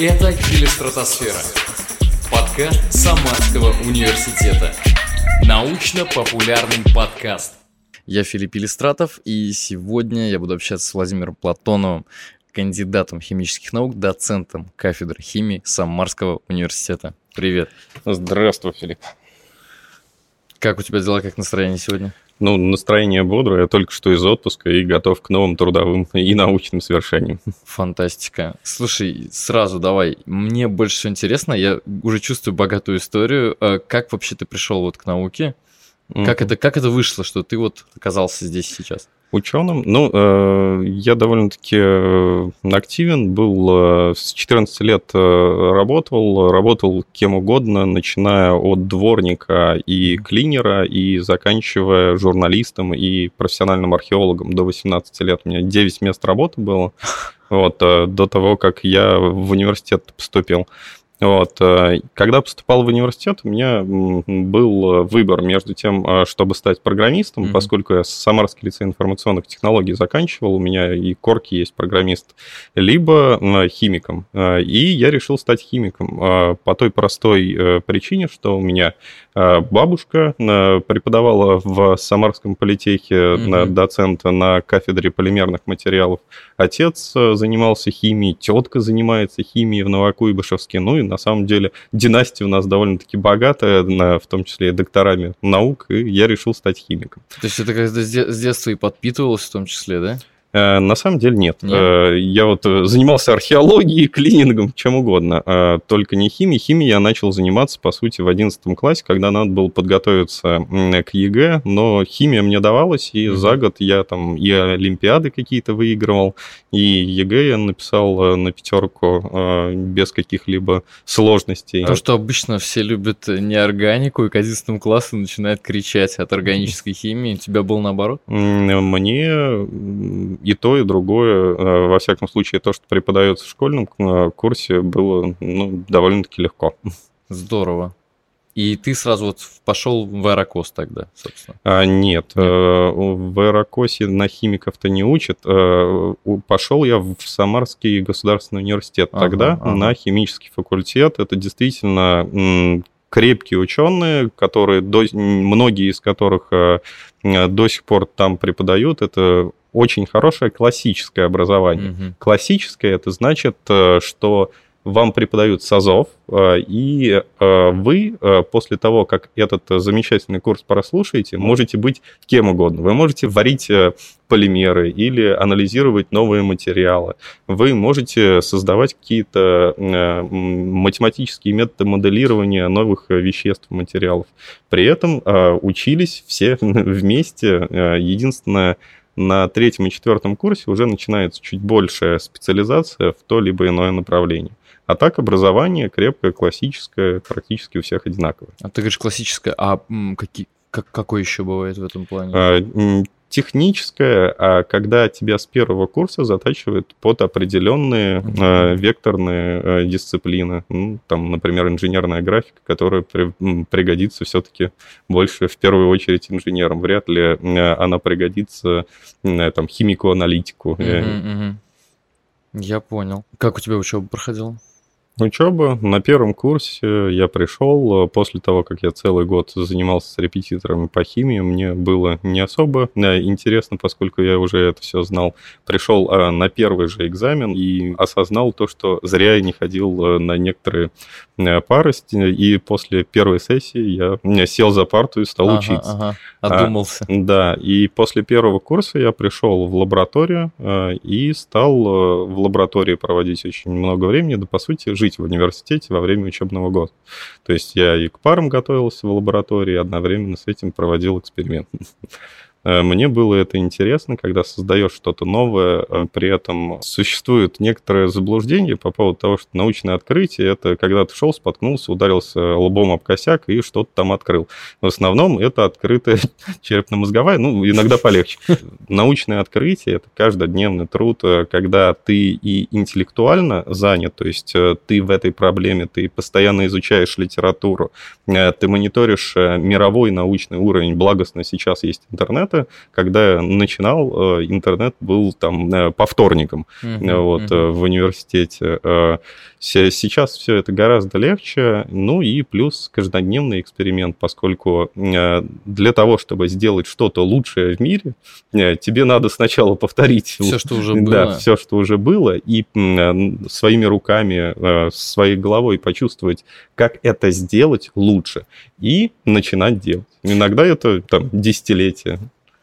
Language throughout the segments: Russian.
Это «Телестратосфера» – подкаст Самарского университета. Научно-популярный подкаст. Я Филипп Илистратов, и сегодня я буду общаться с Владимиром Платоновым, кандидатом химических наук, доцентом кафедры химии Самарского университета. Привет. Здравствуй, Филипп. Как у тебя дела, как настроение сегодня? Ну, настроение бодрое, я только что из отпуска и готов к новым трудовым и научным свершениям. Фантастика. Слушай, сразу давай, мне больше всего интересно, я уже чувствую богатую историю. А Как вообще ты пришел вот к науке? Как, это, как это вышло, что ты вот оказался здесь сейчас? Ученым? Ну, э, я довольно-таки э, активен был, э, с 14 лет э, работал, работал кем угодно, начиная от дворника и клинера, и заканчивая журналистом и профессиональным археологом. До 18 лет у меня 9 мест работы было, вот, э, до того, как я в университет поступил. Вот. э, Когда поступал в университет, у меня был выбор между тем, э, чтобы стать программистом, Мгм. поскольку я Самарский лицей информационных технологий заканчивал, у меня и корки есть программист, либо химиком. Э, И я решил стать химиком э, по той простой э, причине, что у меня э, бабушка э, преподавала в Самарском политехе на доцента на кафедре полимерных материалов. Отец э, занимался химией, тетка занимается химией в Новокуйбышевске. Ну и на самом деле династия у нас довольно-таки богатая, на- в том числе и докторами наук, и я решил стать химиком. То есть это как-то с де- с детства и подпитывалось в том числе, да? Э, На самом деле нет. Нет? Э, Я вот э, занимался археологией, клинингом, чем угодно, э, только не химией. Химией я начал заниматься, по сути, в 11 классе, когда надо было подготовиться к ЕГЭ, но химия мне давалась, и за год я там и олимпиады какие-то выигрывал, и ЕГЭ я написал на пятерку без каких-либо сложностей. То, что обычно все любят неорганику и к 11 классу начинают кричать от органической химии, у тебя был наоборот? Мне и то, и другое, э, во всяком случае, то, что преподается в школьном э, курсе, было ну, довольно-таки легко. Здорово. И ты сразу вот пошел в аэрокос тогда, собственно. А, нет, Нет. э, в Аэрокосе на химиков-то не учат. Э, Пошел я в Самарский государственный университет Ага, тогда ага. на химический факультет. Это действительно м, крепкие ученые, которые до- многие из которых э, э, до сих пор там преподают. Это очень хорошее классическое образование. Мгм. Классическое это значит, э, что вам преподают с АЗОВ, э, и э, вы после того, как этот замечательный курс прослушаете, можете быть кем угодно. Вы можете варить полимеры или анализировать новые материалы. Вы можете создавать какие-то математические методы моделирования новых веществ, материалов. При этом учились все вместе. Единственное, на третьем и четвертом курсе уже начинается чуть большая специализация в то либо иное направление. А так образование крепкое, классическое, практически у всех одинаковое. А ты говоришь классическое, а какие, как, какой еще бывает в этом плане? Техническое, а когда тебя с первого курса затачивают под определенные э, векторные э, дисциплины. Ну, там, например, инженерная графика, которая при- пригодится все-таки больше в первую очередь инженерам. Вряд ли э, она пригодится э, там, химику-аналитику. Мгм, мгм. Я понял. Как у тебя учеба проходила? Учеба на первом курсе я пришел э, после того, как я целый год занимался с репетиторами по химии. Мне было не особо э, интересно, поскольку я уже это все знал. Пришел э, на первый же экзамен и осознал то, что зря я не ходил на некоторые пары. И после первой сессии я сел за парту и стал Ага, учиться. ага. Одумался. Да, и после первого курса я пришел в лабораторию и стал в лаборатории проводить очень много времени, да по сути жить в университете во время учебного года. То есть я и к парам готовился в лаборатории, одновременно с этим проводил эксперимент. Э, Мне было это интересно, когда создаешь что-то новое, э, при этом существует некоторое заблуждение по поводу того, что научное открытие — это когда ты шел, споткнулся, ударился лбом об косяк и что-то там открыл. В основном это открытая черепно-мозговая, ну, иногда полегче. Научное открытие — это каждодневный труд, э, когда ты и интеллектуально занят, то есть ты в этой проблеме, ты постоянно изучаешь литературу, ты мониторишь мировой научный уровень, благостно сейчас есть интернет, интернета. Когда я начинал, интернет был там по вторникам uh-huh, вот, uh-huh. в университете. Сейчас все это гораздо легче. Ну и плюс каждодневный эксперимент, поскольку для того, чтобы сделать что-то лучшее в мире, тебе надо сначала повторить все, что уже было. Да, все, что уже было, и своими руками, своей головой почувствовать, как это сделать лучше, и начинать делать. Иногда это там десятилетия.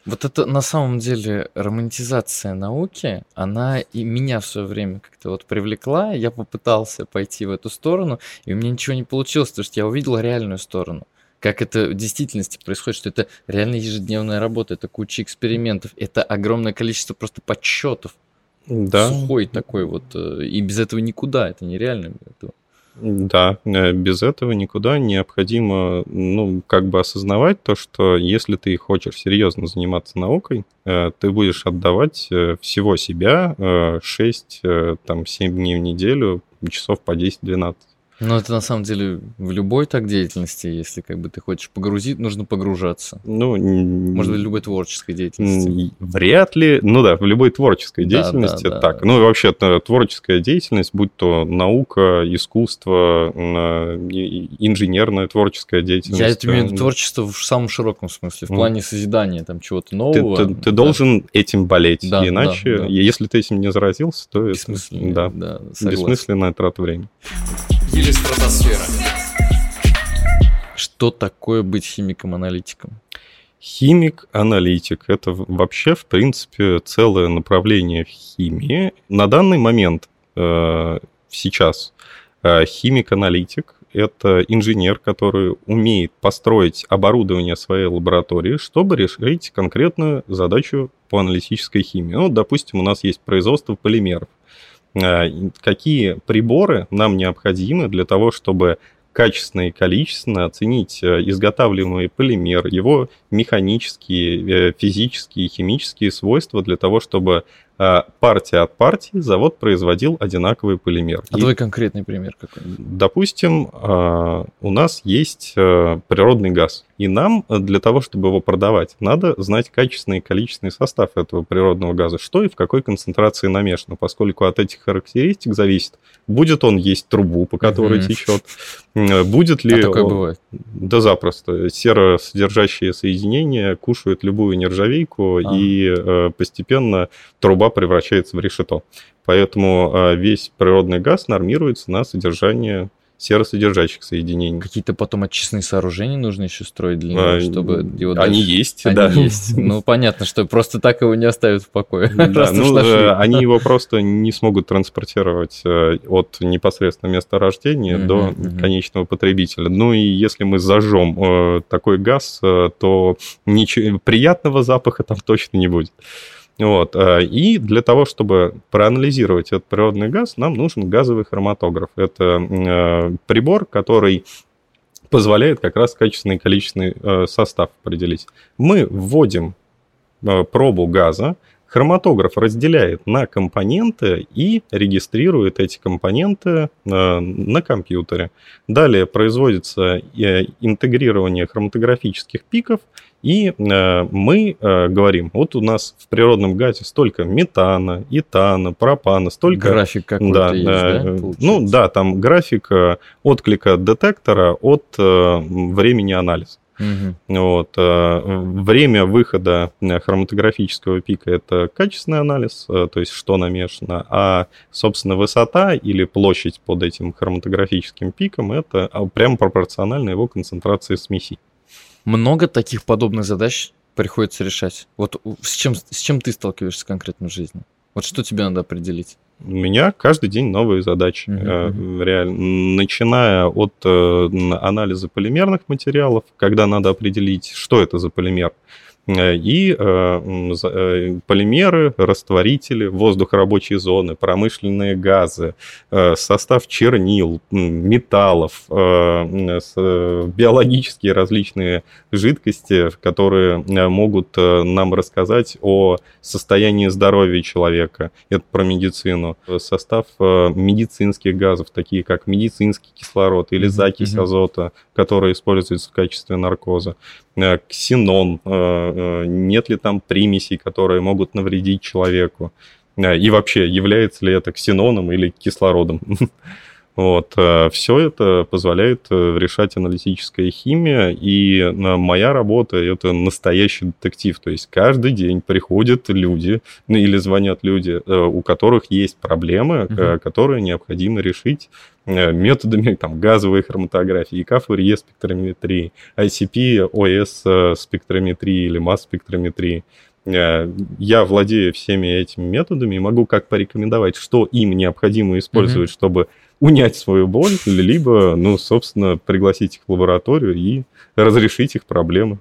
Вот это на самом деле романтизация науки, она и меня в свое время как-то вот привлекла. Я попытался пойти в эту сторону, и у меня ничего не получилось, потому что я увидел реальную сторону. Как это в действительности происходит, что это реально ежедневная работа, это куча экспериментов, это огромное количество просто подсчетов. Да. Сухой такой вот. Э, и без этого никуда, это нереально. Это да, э, без этого никуда необходимо, ну, как бы осознавать то, что если ты хочешь серьезно заниматься наукой, э, ты будешь отдавать э, всего себя 6, там, 7 дней в неделю, часов по 10-12. Ну, это на самом деле в любой так деятельности, если как бы ты хочешь погрузить, нужно погружаться. Ну, может быть, в любой творческой деятельности. Вряд ли. Ну да, в любой творческой деятельности да, да, так. Да. Ну и вообще творческая деятельность, будь то наука, искусство, инженерная творческая деятельность. Я это имею в виду творчество в самом широком смысле, в плане созидания там чего-то нового. Ты, ты, ты да. должен этим болеть, да, иначе, да, да. если ты этим не заразился, то это да, да, бессмысленная трата времени или стратосфера. Что такое быть химиком-аналитиком? Химик-аналитик – это вообще, в принципе, целое направление в химии. На данный момент, э, сейчас, э, химик-аналитик – это инженер, который умеет построить оборудование своей лаборатории, чтобы решить конкретную задачу по аналитической химии. Ну, допустим, у нас есть производство полимеров. Э, какие приборы нам необходимы для того, чтобы качественно и количественно оценить э, изготавливаемый полимер, его механические, э, физические, химические свойства для того, чтобы партия от партии завод производил одинаковый полимер. А и, твой конкретный пример какой-нибудь? Допустим, у нас есть природный газ, и нам для того, чтобы его продавать, надо знать качественный и количественный состав этого природного газа, что и в какой концентрации намешано, поскольку от этих характеристик зависит, будет он есть трубу, по которой mm-hmm. течет, будет ли... А такое он... бывает? Да запросто. Серосодержащие соединения кушают любую нержавейку, а. и э, постепенно труба превращается в решето. Поэтому а, весь природный газ нормируется на содержание серосодержащих соединений. Какие-то потом очистные сооружения нужно еще строить для него, а, чтобы его Они дальше... есть, они да. есть. Ну, понятно, что просто так его не оставят в покое. Да, ну, э, они его просто не смогут транспортировать э, от непосредственно места рождения до конечного потребителя. Ну и если мы зажжем э, такой газ, то ничего приятного запаха там точно не будет. Вот. Э, и для того, чтобы проанализировать этот природный газ, нам нужен газовый хроматограф. Это э, прибор, который позволяет как раз качественный и количественный э, состав определить. Мы вводим пробу газа, хроматограф разделяет на компоненты и регистрирует эти компоненты на компьютере. Далее производится интегрирование хроматографических пиков – и э, мы э, говорим, вот у нас в природном газе столько метана, этана, пропана, столько... График какой-то да, есть, э, да? Ну да, там график э, отклика детектора от э, времени анализа. Угу. Вот. Э, время выхода хроматографического пика – это качественный анализ, то есть что намешано, а, собственно, высота или площадь под этим хроматографическим пиком – это прямо пропорционально его концентрации смеси много таких подобных задач приходится решать. Вот с чем, с чем ты сталкиваешься конкретно в жизни? Вот что тебе надо определить? У меня каждый день новые задачи. Uh-huh. Реально. Начиная от э, анализа полимерных материалов, когда надо определить, что это за полимер. Э, и э, э, полимеры, растворители, воздух рабочей зоны, промышленные газы, состав чернил, металлов, биологические различные жидкости, которые могут нам рассказать о состоянии здоровья человека. Это про медицину. Состав медицинских газов, такие как медицинский кислород или закись азота, которая используется в качестве наркоза. Ксенон, нет ли там примесей, которые могут навредить человеку, и вообще, является ли это ксеноном или кислородом. Вот. Э, Все это позволяет э, решать аналитическая химия, и э, моя работа — это настоящий детектив. То есть каждый день приходят люди, ну или звонят люди, у которых есть проблемы, угу. которые необходимо решить методами там, газовой хроматографии, ИК-Фурье спектрометрии, ICP, ОС спектрометрии или масс-спектрометрии. Я владею всеми этими методами и могу как порекомендовать, что им необходимо использовать, mm-hmm. чтобы унять свою боль, либо, ну, собственно, пригласить их в лабораторию и разрешить их проблемы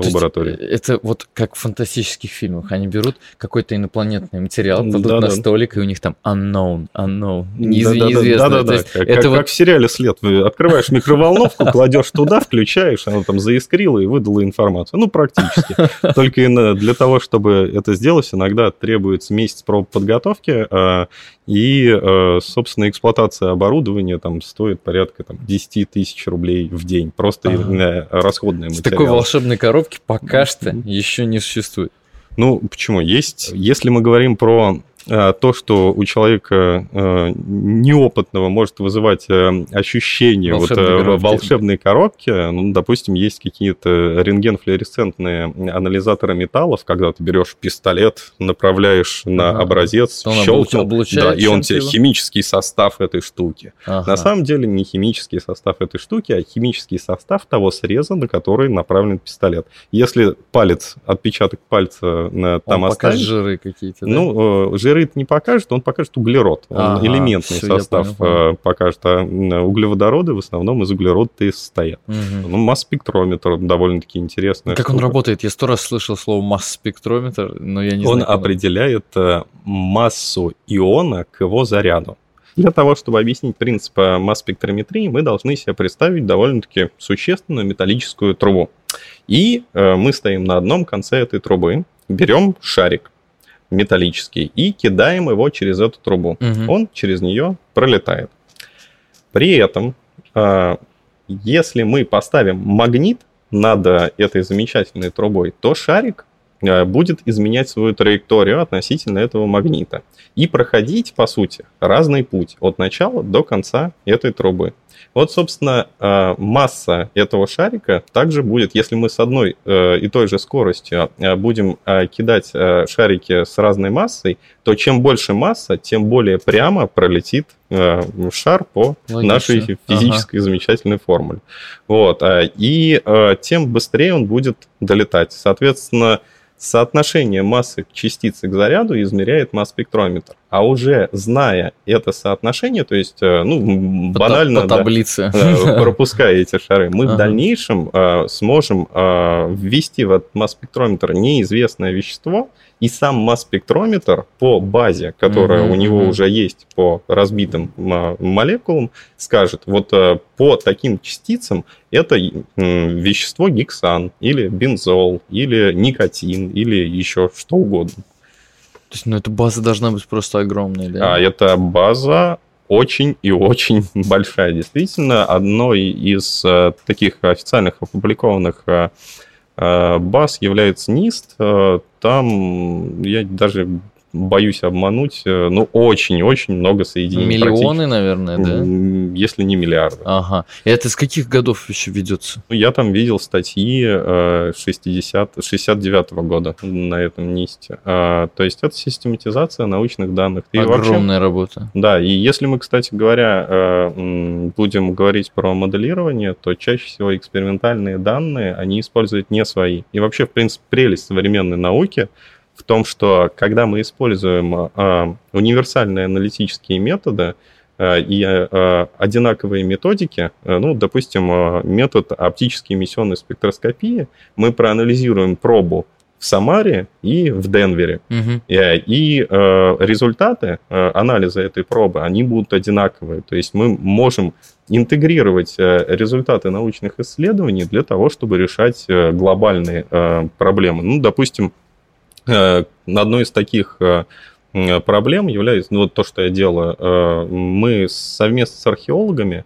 в лаборатории. Это вот как в фантастических фильмах. Они берут какой-то инопланетный материал, кладут да, на да. столик, и у них там unknown, unknown, неиз... да, неизвестно. Да, да, да. Как, это как, вот... как в сериале «След». Открываешь микроволновку, кладешь туда, включаешь, она там заискрила и выдала информацию. Ну, практически. Только для того, чтобы это сделать, иногда требуется месяц проб подготовки, а, и, э, собственно, эксплуатация оборудования там стоит порядка там, 10 тысяч рублей в день. Просто ага. расходные материалы. Такой волшебной коробки пока что еще не существует. Ну, почему? Есть, если мы говорим про то, что у человека э, неопытного может вызывать э, ощущение волшебной, вот, коробки. волшебной коробки, ну, допустим, есть какие-то рентген-флуоресцентные анализаторы металлов, когда ты берешь пистолет, направляешь ага. на образец, он щелкнул, да, и он тебе его? химический состав этой штуки. Ага. На самом деле не химический состав этой штуки, а химический состав того среза, на который направлен пистолет. Если палец, отпечаток пальца на там он оставить... жиры какие-то, да? Ну, жиры жиры не покажет, он покажет углерод. Он ага, элементный все, состав понял, покажет. А углеводороды в основном из углерода и состоят. Угу. Ну, масс-спектрометр довольно-таки интересный. Как штука. он работает? Я сто раз слышал слово масс-спектрометр, но я не он знаю. Он определяет э, массу иона к его заряду. Для того, чтобы объяснить принцип э, масс-спектрометрии, мы должны себе представить довольно-таки существенную металлическую трубу. И э, мы стоим на одном конце этой трубы, берем шарик, металлический и кидаем его через эту трубу. Угу. Он через нее пролетает. При этом, а, если мы поставим магнит над этой замечательной трубой, то шарик будет изменять свою траекторию относительно этого магнита и проходить, по сути, разный путь от начала до конца этой трубы. Вот, собственно, э, масса этого шарика также будет, если мы с одной э, и той же скоростью э, будем кидать шарики с разной массой, то чем больше масса, тем более прямо пролетит шар по Логично. нашей физической ага. замечательной формуле. Вот. И тем быстрее он будет долетать. Соответственно, Соотношение массы частицы к заряду измеряет масс-спектрометр. А уже зная это соотношение, то есть, э, ну, банально... По, таблице. Да, пропуская эти шары, мы ага. в дальнейшем э, сможем э, ввести в этот масс-спектрометр неизвестное вещество, и сам масс-спектрометр по базе, которая mm-hmm. у него уже есть по разбитым молекулам, скажет, вот э, по таким частицам это вещество гексан или бензол или никотин или еще что угодно. То есть, ну, эта база должна быть просто огромная, да? А эта база очень и очень большая. Действительно, одной из э, таких официальных опубликованных э, баз является НИСТ. Э, там я даже боюсь обмануть, э, ну, очень-очень много соединений. Миллионы, наверное, да? Если не миллиарды. Ага. И это с каких годов еще ведется? Ну, я там видел статьи 60, э, 69 -го года на этом НИСТе. А, то есть это систематизация научных данных. И Огромная вообще, работа. Да, и если мы, кстати говоря, э, будем говорить про моделирование, то чаще всего экспериментальные данные, они используют не свои. И вообще, в принципе, прелесть современной науки – в том, что когда мы используем э, универсальные аналитические методы э, и э, одинаковые методики, э, ну, допустим, э, метод оптической эмиссионной спектроскопии, мы проанализируем пробу в Самаре и в Денвере. Угу. И, и э, результаты э, анализа этой пробы, они будут одинаковые. То есть мы можем интегрировать э, результаты научных исследований для того, чтобы решать э, глобальные э, проблемы. Ну, допустим, одной из таких э, проблем является, ну вот то, что я делаю, э, мы совместно с археологами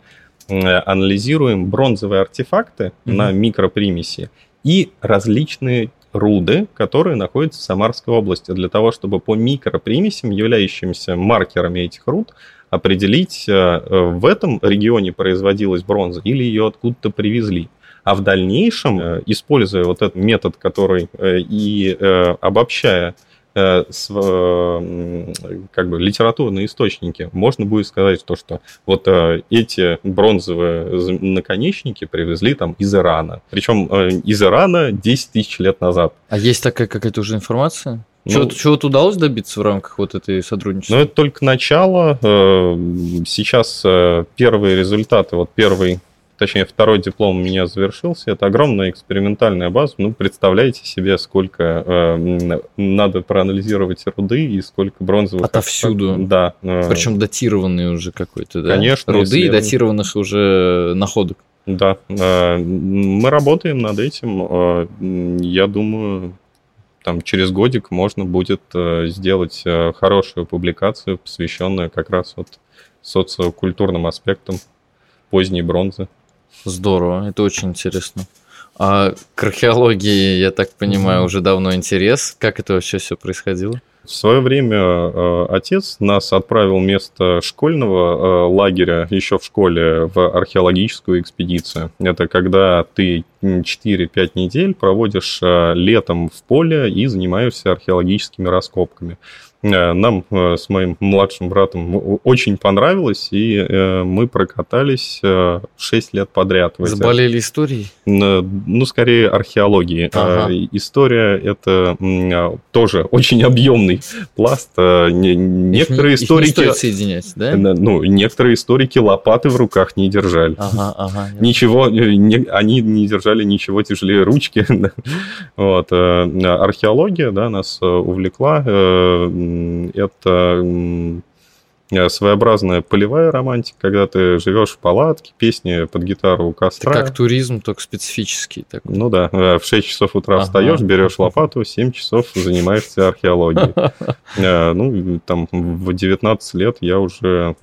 анализируем бронзовые артефакты mm-hmm. на микропримеси и различные руды, которые находятся в Самарской области, для того, чтобы по микропримесям, являющимся маркерами этих руд, определить, э, в этом регионе производилась бронза или ее откуда-то привезли. А в дальнейшем, э, используя вот этот метод, который э, и обобщая с, как бы литературные источники, можно будет сказать то, что вот эти бронзовые наконечники привезли там из Ирана. Причем из Ирана 10 тысяч лет назад. А есть такая какая-то уже информация? Ну, Чего-то удалось добиться в рамках вот этой сотрудничества? Ну, это только начало. Э, сейчас э, первые результаты, вот первый, точнее, второй диплом у меня завершился. Это огромная экспериментальная база. Ну, представляете себе, сколько э, надо проанализировать руды и сколько бронзовых... Отовсюду. Да. Причем датированные уже какой-то, да? Конечно. Руды и датированных уже находок. Да, мы работаем над этим. Я думаю, там через годик можно будет э, сделать э, хорошую публикацию, посвященную как раз вот социокультурным аспектам поздней бронзы. Здорово, это очень интересно. А к археологии, я так понимаю, уже давно интерес. Как это вообще все происходило? В свое время э, отец нас отправил вместо школьного э, лагеря еще в школе в археологическую экспедицию. Это когда ты 4-5 недель проводишь э, летом в поле и занимаешься археологическими раскопками. Э, нам э, с моим младшим братом очень понравилось, и э, мы прокатались 6 лет подряд. Заболели историей? Ну, скорее археологией. Ага. История – это тоже очень объемный пласт. Некоторые их, историки... Их не стоит соединять, да? Ну, некоторые историки лопаты в руках не держали. Ага, ага. Ничего, не, они не держали ничего тяжелее ручки. вот. Археология, да, нас увлекла это своеобразная полевая романтика, когда ты живешь в палатке, песни под гитару у костра. Это как туризм, только специфический. Такой. Ну да, э, в 6 часов утра ага. встаешь, берешь лопату, 7 часов занимаешься археологией. Э, ну, там в 19 лет я уже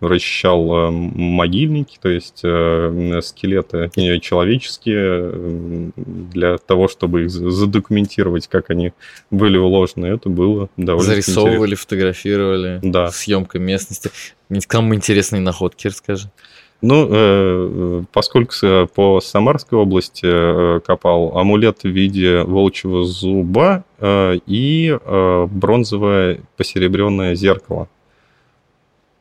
расчищал могильники, то есть скелеты человеческие для того, чтобы их задокументировать, как они были уложены. Это было довольно Зарисовывали, фотографировали. Да съемка местности. Кому интересные находки, расскажи. Ну, э, поскольку по Самарской области э, копал амулет в виде волчьего зуба э, и бронзовое посеребренное зеркало.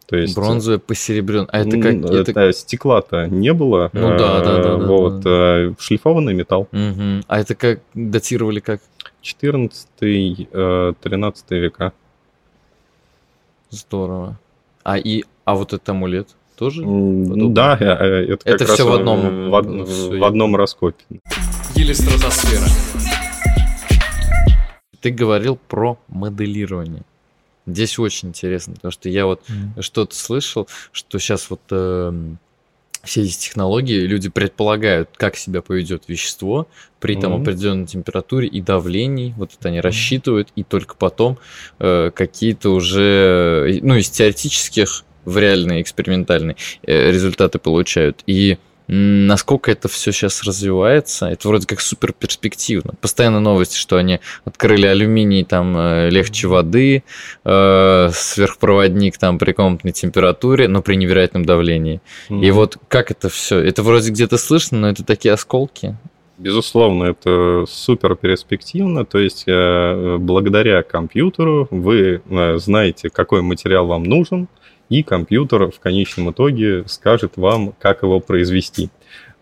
То есть, Бронзовое посеребренное. А это как? Это, это стекла-то не было. Ну да, да, да. Вот, да. шлифованный металл. Угу. А это как датировали как? 14-13 века. Здорово. А и а вот этот амулет тоже? Ну да, э, э, это, это все в одном в, в, в одном раскопе. Гелистратосфера. Ты говорил про моделирование. Здесь очень интересно, потому что я вот mm. что-то слышал, что сейчас вот э, все эти технологии, люди предполагают, как себя поведет вещество при там mm-hmm. определенной температуре и давлении. Вот это они рассчитывают, и только потом э, какие-то уже, ну, из теоретических в реальные экспериментальные э, результаты получают. И насколько это все сейчас развивается, это вроде как супер перспективно. Постоянно новости, что они открыли алюминий там э, легче воды, э, сверхпроводник там при комнатной температуре, но при невероятном давлении. Mm-hmm. И вот как это все? Это вроде где-то слышно, но это такие осколки. Безусловно, это супер перспективно. То есть, э, благодаря компьютеру вы э, знаете, какой материал вам нужен, и компьютер в конечном итоге скажет вам, как его произвести.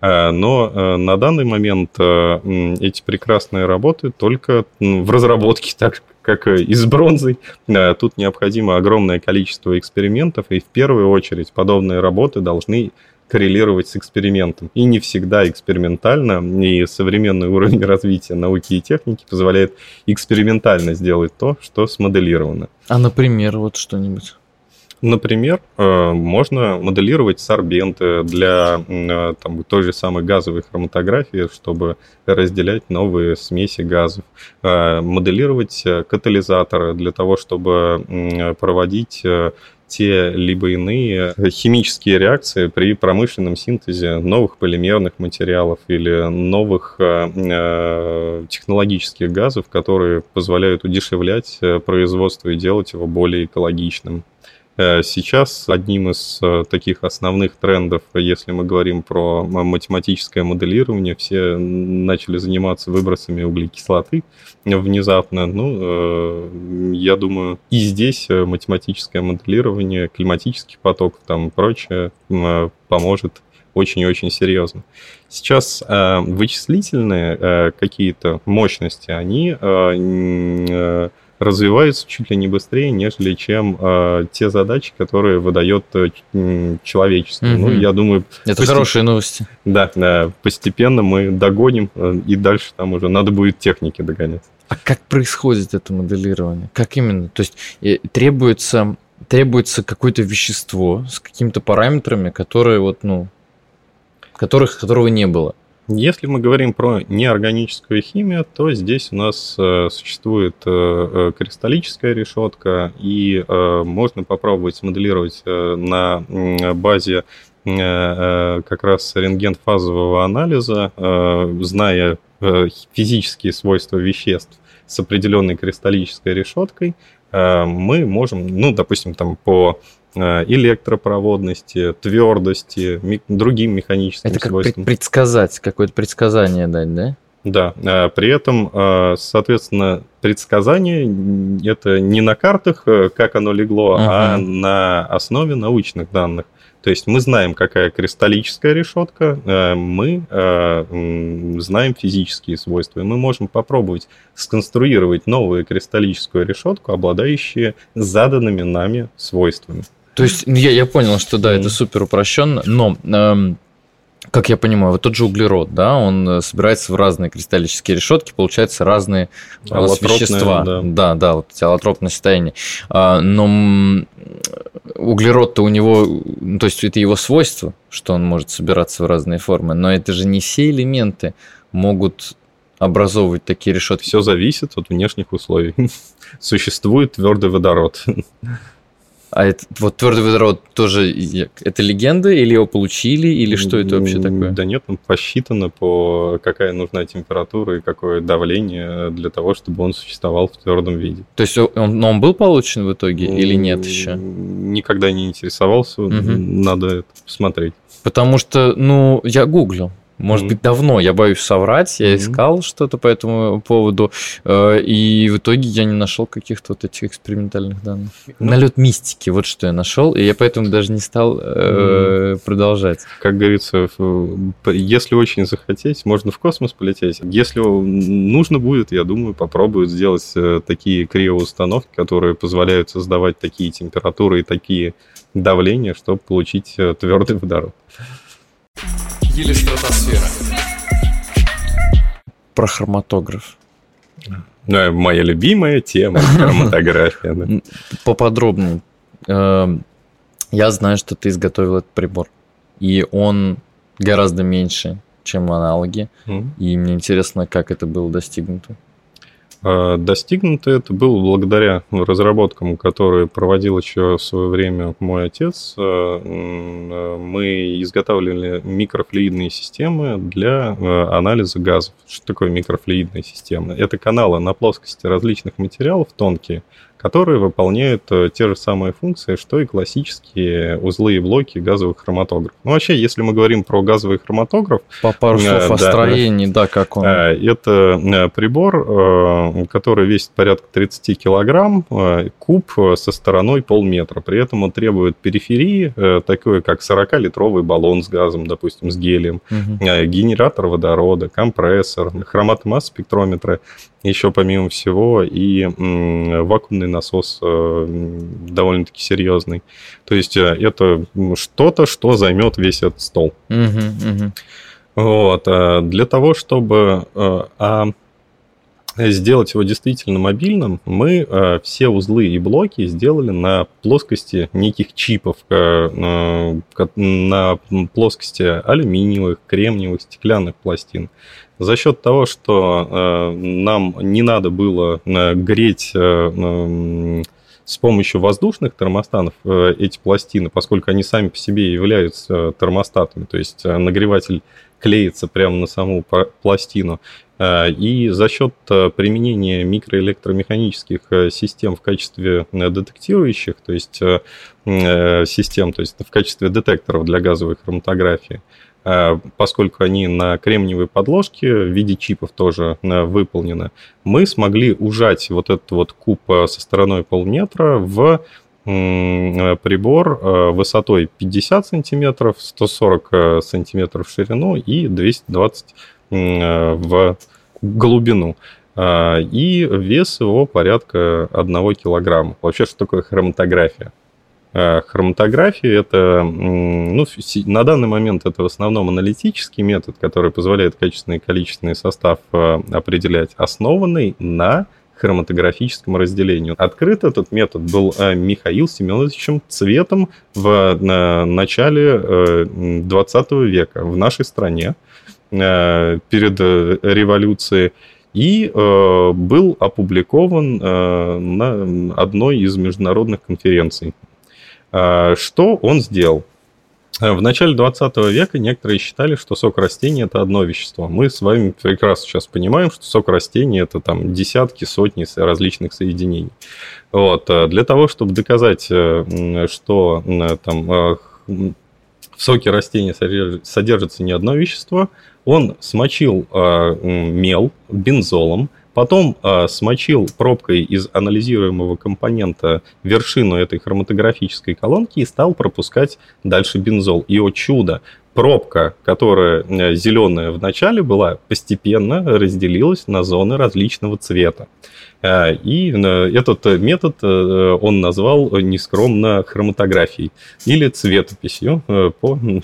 Э, но э, на данный момент э, эти прекрасные работы только в разработке, так как и с бронзой. Тут необходимо огромное количество экспериментов, и в первую очередь подобные работы должны коррелировать с экспериментом. И не всегда экспериментально, и современный уровень развития науки и техники позволяет экспериментально сделать то, что смоделировано. А, например, вот что-нибудь? Например, э, можно моделировать сорбенты для э, там, той же самой газовой хроматографии, чтобы разделять новые смеси газов. Э, моделировать катализаторы для того, чтобы проводить те либо иные химические реакции при промышленном синтезе новых полимерных материалов или новых э, технологических газов, которые позволяют удешевлять производство и делать его более экологичным. Э, сейчас одним из э, таких основных трендов, если мы говорим про математическое моделирование, все начали заниматься выбросами углекислоты внезапно. Ну, э, я думаю, и здесь математическое моделирование климатических потоков там прочее поможет очень и очень серьезно. Сейчас вычислительные какие-то мощности, они развиваются чуть ли не быстрее, нежели чем э, те задачи, которые выдает э, человечество. Mm-hmm. Ну, я думаю... Это постеп... хорошие новости. Да, да, постепенно мы догоним, э, и дальше там уже надо будет техники догонять. А как происходит это моделирование? Как именно? То есть э, требуется, требуется какое-то вещество с какими-то параметрами, которые вот, ну, которых, которого не было. Если мы говорим про неорганическую химию, то здесь у нас э, существует э, э, кристаллическая решетка, и можно попробовать смоделировать на базе как раз рентгенфазового анализа, зная физические свойства веществ с определенной кристаллической решеткой, мы можем, ну, допустим, там по Э, электропроводности, твердости, ми- другим механическим Это как свойствам. предсказать, какое-то предсказание дать, да? Да, э, при этом, э, соответственно, предсказание это не на картах, как оно легло, uh-huh. а на основе научных данных. То есть мы знаем, какая кристаллическая решетка, мы знаем физические свойства, и мы можем попробовать сконструировать новую кристаллическую решетку, обладающую заданными нами свойствами. То есть я, я понял, что да, это супер упрощенно, но эм, как я понимаю, вот тот же углерод, да, он э, собирается в разные кристаллические решетки, получается разные вещества. Да, да, да вот эти аллотропные состояния. А, но углерод-то у него, ну, то есть это его свойство, что он может собираться в разные формы, но это же не все элементы могут образовывать такие решетки. Все зависит от внешних условий. Существует твердый водород. А это, вот твердый водород тоже это легенда, или его получили, или что это вообще такое? Да нет, ну, посчитано по какая нужна температура и какое давление для того, чтобы он существовал в твердом виде. То есть он, он был получен в итоге или нет еще? Никогда не интересовался, угу. надо это посмотреть. Потому что, ну, я гуглил. Может mm-hmm. быть, давно, я боюсь соврать, я mm-hmm. искал что-то по этому поводу, э, и в итоге я не нашел каких-то вот этих экспериментальных данных. Mm-hmm. Налет мистики, вот что я нашел, и я поэтому даже не стал э, mm-hmm. продолжать. Как говорится, если очень захотеть, можно в космос полететь. Если нужно будет, я думаю, попробуют сделать э, такие криоустановки, которые позволяют создавать такие температуры и такие давления, чтобы получить твердый водород или стратосфера? Про хроматограф. Ну, моя любимая тема хроматография. Поподробнее. Эм, я знаю, что ты изготовил этот прибор, и он гораздо меньше, чем аналоги. И мне интересно, как это было достигнуто. А, достигнуто это было благодаря разработкам, которые проводил еще в свое время мой отец. А, а, мы изготавливали микрофлюидные системы для анализа газов. Что такое микрофлюидная система? Это каналы на плоскости различных материалов тонкие, которые выполняют э, те же самые функции, что и классические узлы и блоки газовых хроматографов. Ну, вообще, если мы говорим про газовый хроматограф... По пару слов э, о да, строении, да, как он... Э, это прибор, который весит порядка 30 килограмм, куб со стороной полметра. При этом он требует периферии, такой как 40-литровый баллон с газом, допустим, с гелием, угу. генератор водорода, компрессор, хроматомасс спектрометры еще помимо всего и вакуумный насос э, довольно-таки серьезный. То есть э, это что-то, что займет весь этот стол. Угу, угу. Вот. Э, для того, чтобы а сделать его действительно мобильным, мы все узлы и блоки сделали на плоскости неких чипов, на плоскости алюминиевых, кремниевых, стеклянных пластин за счет того, что э, нам не надо было э, греть э, с помощью воздушных термостанов эти пластины, поскольку они сами по себе являются термостатами, то есть нагреватель клеится прямо на саму пластину. И за счет применения микроэлектромеханических систем в качестве детектирующих, то есть систем, то есть в качестве детекторов для газовой хроматографии, поскольку они на кремниевой подложке в виде чипов тоже выполнены, мы смогли ужать вот этот вот куб со стороной полметра в прибор высотой 50 сантиметров, 140 сантиметров в ширину и 220 в глубину. И вес его порядка 1 килограмма. Вообще, что такое хроматография? А, хроматография – это, ну, на данный момент это в основном аналитический метод, который позволяет качественный и количественный состав а, определять, основанный на хроматографическом разделении. Открыт этот метод был Михаил Семеновичем Цветом в начале 20 века в нашей стране. Э, перед э, революцией и э, был опубликован на одной из международных конференций. Что он сделал? В начале 20 века некоторые считали, что сок растений это одно вещество. Мы с вами прекрасно сейчас понимаем, что сок растений это там десятки, сотни различных соединений. Вот. Для того, чтобы доказать, что там в соке растений содержится не одно вещество, он смочил э, мел бензолом, потом э, смочил пробкой из анализируемого компонента вершину этой хроматографической колонки и стал пропускать дальше бензол. И, о чудо, пробка, которая э, зеленая в начале была, постепенно разделилась на зоны различного цвета. И этот метод он назвал нескромно хроматографией или цветописью по Э,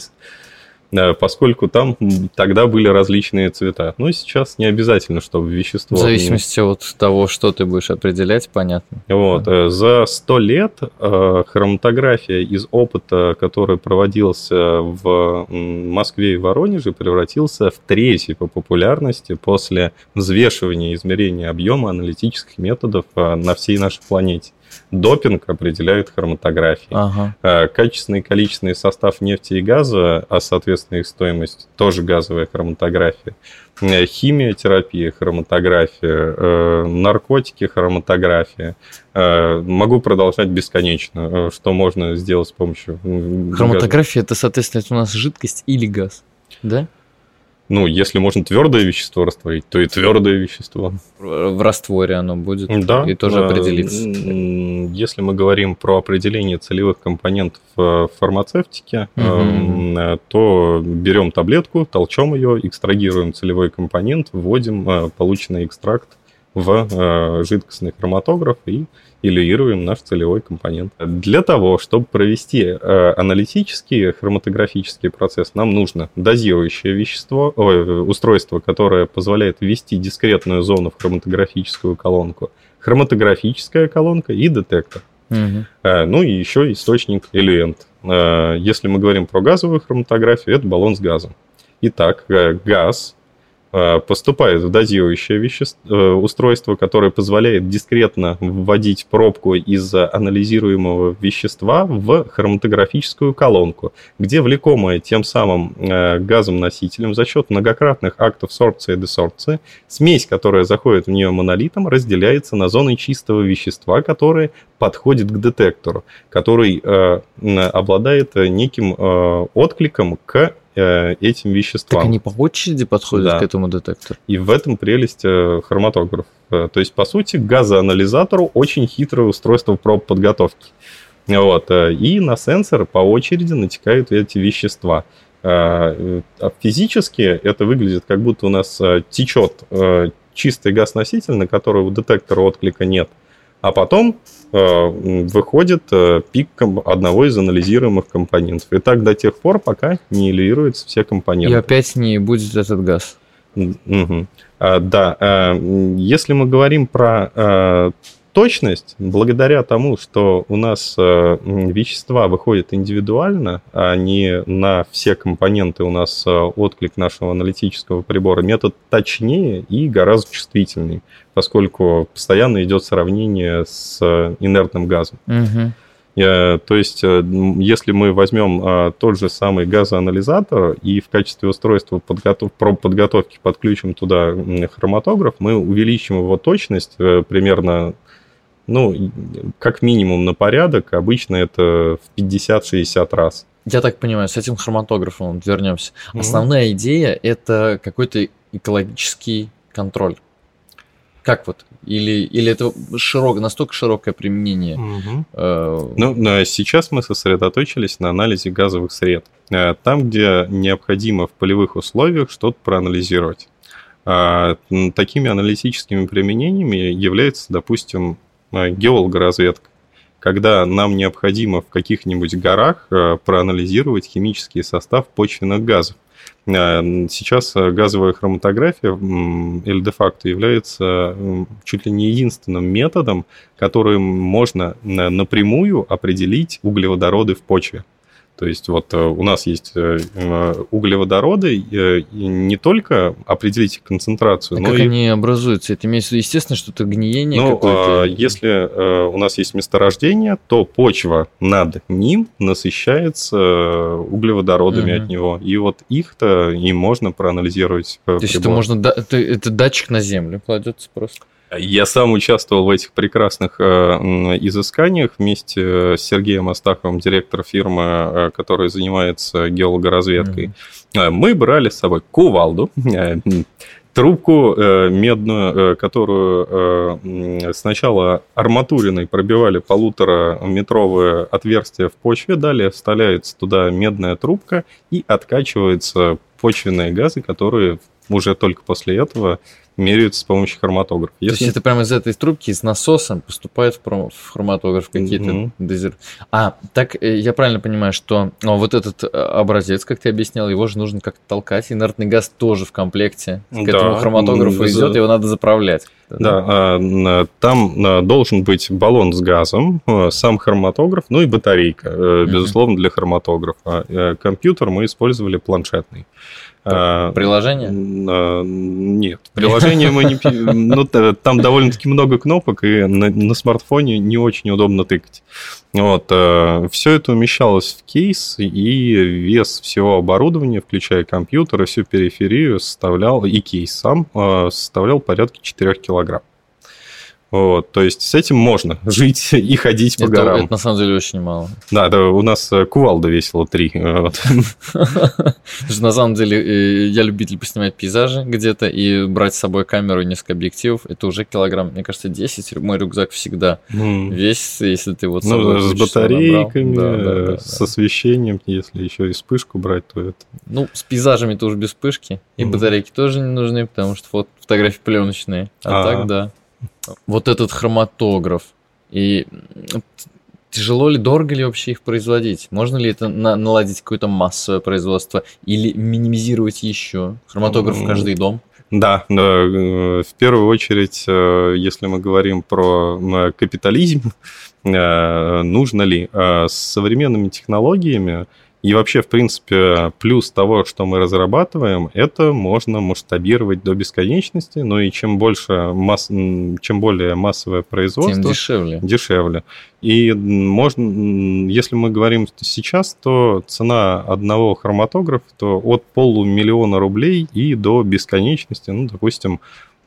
поскольку там тогда были различные цвета. Но сейчас не обязательно, чтобы вещество... В зависимости от того, что ты будешь определять, понятно. Вот. Да. Э, за сто лет э, хроматография из опыта, который проводился в Москве и Воронеже, превратился в третий по популярности после взвешивания и измерения объема аналитических методов на всей нашей планете допинг определяет хроматография. Ага. Э, качественный и количественный состав нефти и газа, а соответственно их стоимость тоже газовая хроматография. Э, химия, терапия, хроматография, э, наркотики, хроматография. Могу продолжать бесконечно, что можно сделать с помощью... Хроматография это, соответственно, это у нас жидкость или газ, да? Ну, если можно твердое вещество растворить, то и твердое вещество. В растворе оно будет да, и тоже определится. Если мы говорим про определение целевых компонентов в фармацевтике, угу. то берем таблетку, толчем ее, экстрагируем целевой компонент, вводим э, полученный экстракт в э, жидкостный хроматограф и илюируем наш целевой компонент. Для того, чтобы провести э, аналитический хроматографический процесс, нам нужно дозирующее вещество, ой, устройство, которое позволяет ввести дискретную зону в хроматографическую колонку, хроматографическая колонка и детектор. Угу. Ну и еще источник элюент. Если мы говорим про газовую хроматографию, это баллон с газом. Итак, газ Э, поступает в дозирующее вещество, э, устройство, которое позволяет дискретно вводить пробку из анализируемого вещества в хроматографическую колонку, где влекомая тем самым э, газом-носителем за счет многократных актов сорбции и десорбции, смесь, которая заходит в нее монолитом, разделяется на зоны чистого вещества, которые подходит к детектору, который обладает неким откликом к Э, этим веществам. Так они по очереди подходят да. к этому детектору? И в этом прелесть э, хроматограф. Э, то есть, по сути, к газоанализатору очень хитрое устройство проб подготовки. Вот. И на сенсор по очереди натекают эти вещества. А физически это выглядит, как будто у нас течет чистый газ-носитель, на который у детектора отклика нет. А потом Э, выходит э, пик одного из анализируемых компонентов. И так до тех пор, пока не элируются все компоненты. И опять не будет этот газ. Угу. Да. А, если мы говорим про точность, благодаря тому, что у нас э, вещества выходят индивидуально, а не на все компоненты у нас э, отклик нашего аналитического прибора, метод точнее и гораздо чувствительней, поскольку постоянно идет сравнение с инертным газом. Угу. То есть, если мы возьмем тот же самый газоанализатор и в качестве устройства подготов... подготовки подключим туда хроматограф, мы увеличим его точность примерно ну, как минимум на порядок, обычно это в 50-60 раз. Я так понимаю, с этим хроматографом вернемся. Mm-hmm. Основная идея это какой-то экологический контроль. Как вот? Или, или это широк, настолько широкое применение? Угу. Э... Ну, сейчас мы сосредоточились на анализе газовых сред. Э, там, где необходимо в полевых условиях что-то проанализировать. А, такими аналитическими применениями является, допустим, геологоразведка, когда нам необходимо в каких-нибудь горах э, проанализировать химический состав почвенных газов. Э, сейчас газовая хроматография или де-факто является чуть ли не единственным методом, которым можно напрямую определить углеводороды в почве. То есть вот э, у нас есть э, э, углеводороды, не только определить концентрацию, а но как и... они образуются? Это имеется в виду, естественно, что-то гниение ну, какое-то? если у нас есть месторождение, то почва над ним насыщается углеводородами угу. от него. И вот их-то и можно проанализировать. То есть это можно... Это датчик на землю кладется просто? Я сам участвовал в этих прекрасных э, изысканиях вместе с Сергеем Астаховым, директором фирмы, э, которая занимается геологоразведкой. Mm-hmm. Мы брали с собой кувалду, трубку медную, которую сначала арматуриной пробивали полутораметровое отверстие в почве, далее вставляется туда медная трубка и откачиваются почвенные газы, которые уже только после этого меряются с помощью хроматографа. Если... То есть это прямо из этой трубки, из насоса поступает в, пром... в хроматограф какие-то mm-hmm. дозир. А, так э, я правильно понимаю, что о, вот этот э, образец, как ты объяснял, его же нужно как-то толкать. Инертный газ тоже в комплекте к да, этому хроматографу идет, его надо заправлять. Да, да, а, там должен быть баллон с газом, сам хроматограф, ну и батарейка, безусловно, для хроматографа. Компьютер мы использовали планшетный. А, приложение? А, нет, приложение мы не... Ну, там довольно-таки много кнопок, и на, на смартфоне не очень удобно тыкать. Вот, а, все это умещалось в кейс, и вес всего оборудования, включая компьютер и всю периферию, составлял, и кейс сам, составлял порядка 4 килограмм. Вот, то есть с этим можно жить и ходить по это, горам. Это на самом деле очень мало. Да, да у нас э, кувалда весила 3. На самом деле э, я любитель поснимать пейзажи где-то и брать с собой камеру и несколько объективов. Это уже килограмм, мне кажется, 10. Мой рюкзак всегда весится, если ты вот ну, с батарейками, с освещением, если еще и вспышку брать, то это... Ну, с пейзажами тоже без вспышки. И батарейки тоже не нужны, потому что фотографии пленочные. А так, да вот этот хроматограф. И тяжело ли, дорого ли вообще их производить? Можно ли это на, наладить какое-то массовое производство или минимизировать еще? Хроматограф в каждый дом? Да, э, в первую очередь, э, если мы говорим про э, капитализм, нужно ли с современными технологиями и вообще, в принципе, плюс того, что мы разрабатываем, это можно масштабировать до бесконечности, но и чем больше масс... чем более массовое производство, тем дешевле. Дешевле. И можно, если мы говорим сейчас, то цена одного хроматографа то от полумиллиона рублей и до бесконечности, ну, допустим,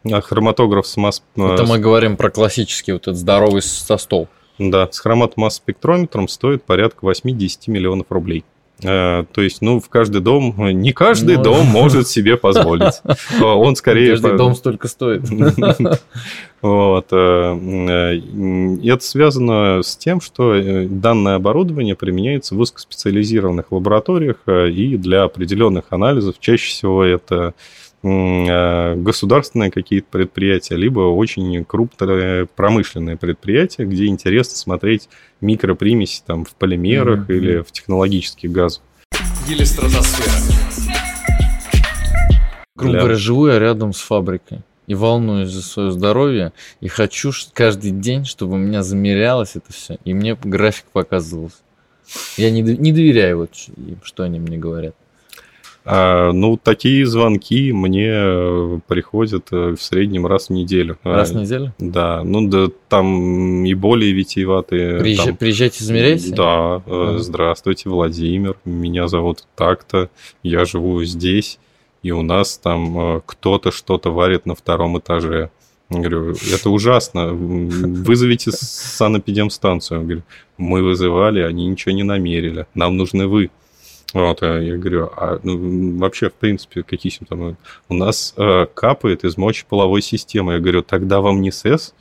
хроматограф с масс... Это мы говорим про классический вот этот здоровый со стол. Да, с хроматомасс-спектрометром стоит порядка 8-10 миллионов рублей. Э, то есть, ну, в каждый дом, не каждый ну, дом может себе позволить. Он скорее... Каждый дом столько стоит. Вот. Э, э, и это связано с тем, что данное оборудование применяется в узкоспециализированных лабораториях и для определенных анализов. Чаще всего это государственные какие-то предприятия, либо очень крупные промышленные предприятия, где интересно смотреть микропримеси там, в полимерах mm-hmm. или в технологических газах. Или стратосфера. Грубо говоря, живу я рядом с фабрикой. И волнуюсь за свое здоровье, и хочу каждый день, чтобы у меня замерялось это все, и мне график показывался. Я не, не доверяю вот что они мне говорят. А, ну, такие звонки мне э, приходят э, в среднем раз в неделю. Раз в неделю? Да, ну да, там и более витиеватые. Приезж... Там... Приезжайте, замеряйте? Да, ага. здравствуйте, Владимир, меня зовут так-то, я живу здесь, и у нас там кто-то что-то варит на втором этаже. Я говорю, это ужасно. Вызовите санэпидемстанцию. Я говорю, мы вызывали, они ничего не намерили. Нам нужны вы. Вот, а я говорю, а ну, вообще, в принципе, какие симптомы? У нас э, капает из мочеполовой системы. Я говорю, тогда вам не СЭС,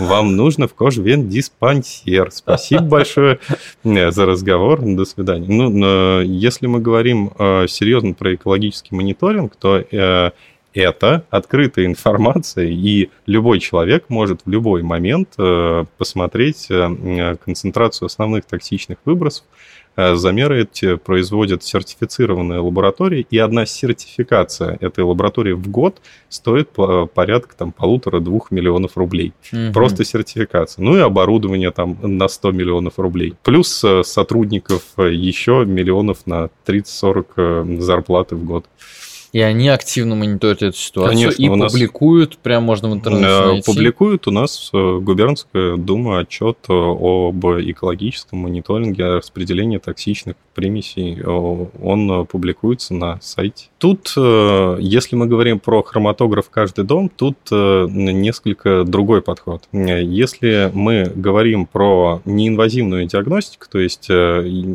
вам нужно в кожвен диспансер. Спасибо большое э, за разговор. До свидания. Ну, если мы говорим э, серьезно про экологический мониторинг, то э, это открытая информация, и любой человек может в любой момент э, посмотреть э, концентрацию основных токсичных выбросов. Э, замеры эти производят сертифицированные лаборатории, и одна сертификация этой лаборатории в год стоит порядка там, полутора-двух миллионов рублей. Угу. Просто сертификация. Ну и оборудование там на 100 миллионов рублей. Плюс сотрудников еще миллионов на 30-40 зарплаты в год. И они активно мониторят эту ситуацию Конечно, и публикуют, нас... прям можно в интернете э, найти. Публикуют у нас э, губернская дума отчет э, об экологическом мониторинге распределения токсичных примесей. Он публикуется на сайте. Тут, если мы говорим про хроматограф «Каждый дом», тут несколько другой подход. Если мы говорим про неинвазивную диагностику, то есть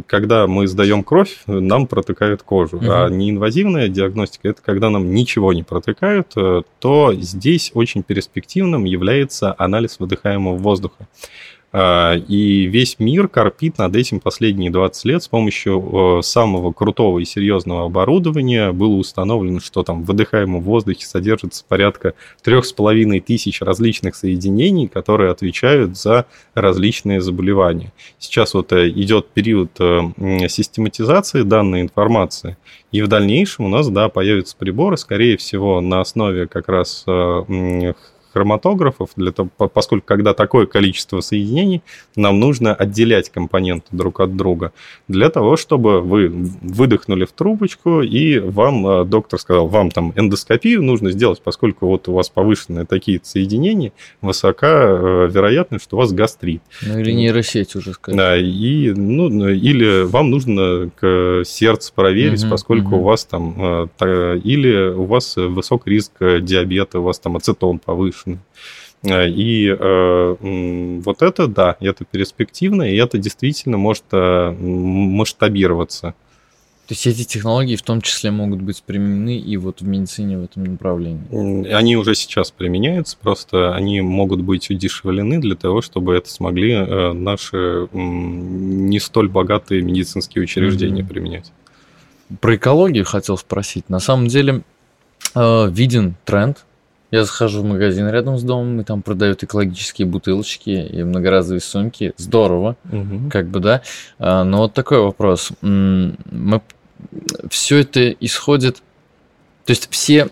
когда мы сдаем кровь, нам протыкают кожу, угу. а неинвазивная диагностика это когда нам ничего не протыкают, э, то здесь очень перспективным является анализ выдыхаемого воздуха. А, и весь мир корпит над этим последние 20 лет с помощью самого крутого и серьезного оборудования. Было установлено, что там в выдыхаемом воздухе содержится порядка 3,5 тысяч различных соединений, которые отвечают за различные заболевания. Сейчас вот э, идет период э, систематизации данной информации, и в дальнейшем у нас, да, появятся приборы, скорее всего, на основе как раз э, хроматографов, для того, поскольку когда такое количество соединений, нам нужно отделять компоненты друг от друга, для того, чтобы вы выдохнули в трубочку, и вам э, доктор сказал, вам там эндоскопию нужно сделать, поскольку вот у вас повышенные такие соединения, высока э, вероятность, что у вас гастрит. Ну или нейросеть уже сказать. Да, и, ну, или вам нужно к сердце проверить, угу, поскольку угу. у вас там, э, или у вас высок риск диабета, у вас там ацетон повышен, конечно. Э, и э, вот это, да, это перспективно, и это действительно может э, масштабироваться. То есть эти технологии в том числе могут быть применены и вот в медицине в этом направлении? Они уже сейчас применяются, просто они могут быть удешевлены для того, чтобы это смогли э, наши не столь богатые медицинские учреждения mm-hmm. применять. Про экологию хотел спросить. На самом деле виден тренд я захожу в магазин рядом с домом, и там продают экологические бутылочки и многоразовые сумки. Здорово, угу. как бы, да. А, но вот такой вопрос. Мы все это исходит... То есть все,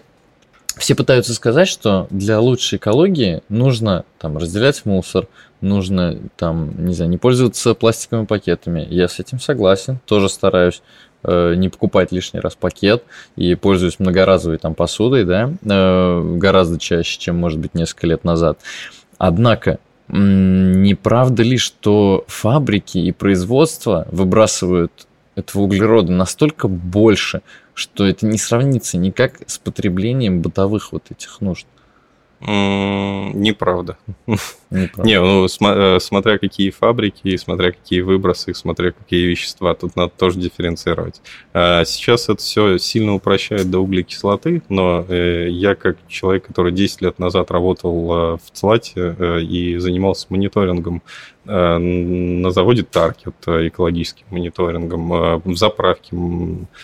все пытаются сказать, что для лучшей экологии нужно там разделять мусор, нужно там, не знаю, не пользоваться пластиковыми пакетами. Я с этим согласен, тоже стараюсь не покупать лишний раз пакет и пользуюсь многоразовой там посудой, да, э, гораздо чаще, чем, может быть, несколько лет назад. Однако, не правда ли, что фабрики и производства выбрасывают этого углерода настолько больше, что это не сравнится никак с потреблением бытовых вот этих нужд? Неправда. Не, ну, э, смотря какие фабрики, смотря какие выбросы, смотря какие вещества, тут надо тоже дифференцировать. А сейчас это все сильно упрощает до углекислоты, но э, я как человек, который 10 лет назад работал э, в ЦЛАТе и занимался мониторингом на заводе Таркет экологическим мониторингом, в заправке,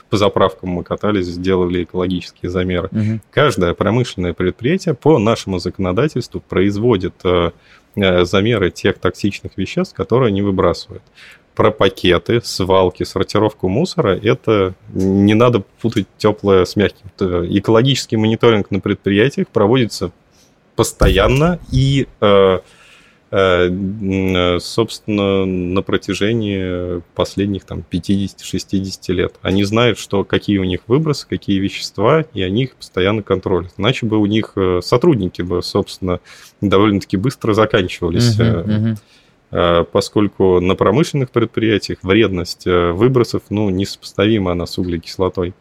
по заправкам мы катались, сделали экологические замеры. Угу. Каждое промышленное предприятие по нашему законодательству производит замеры тех токсичных веществ, которые они выбрасывают. Про пакеты, свалки, сортировку мусора, это не надо путать теплое с мягким. Экологический мониторинг на предприятиях проводится постоянно и э, Э, собственно, на протяжении последних там 50-60 лет. Они знают, что какие у них выбросы, какие вещества, и они их постоянно контролируют. Иначе бы у них э, сотрудники бы, собственно, довольно-таки быстро заканчивались. Uh-huh, uh-huh. Поскольку на промышленных предприятиях вредность выбросов ну, несопоставима она с углекислотой.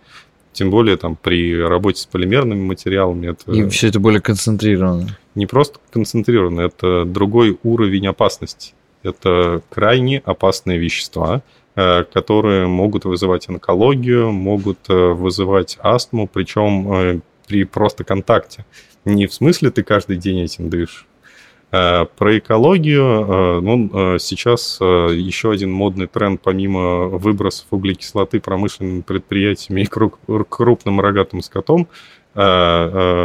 Тем более там при работе с полимерными материалами. Это... И все это более концентрировано. Не просто концентрировано, это другой уровень опасности. Это крайне опасные вещества, э, которые могут вызывать онкологию, могут э, вызывать астму, причем э, при просто контакте. Не в смысле ты каждый день этим дышишь, про экологию, ну, сейчас еще один модный тренд, помимо выбросов углекислоты промышленными предприятиями и крупным рогатым скотом,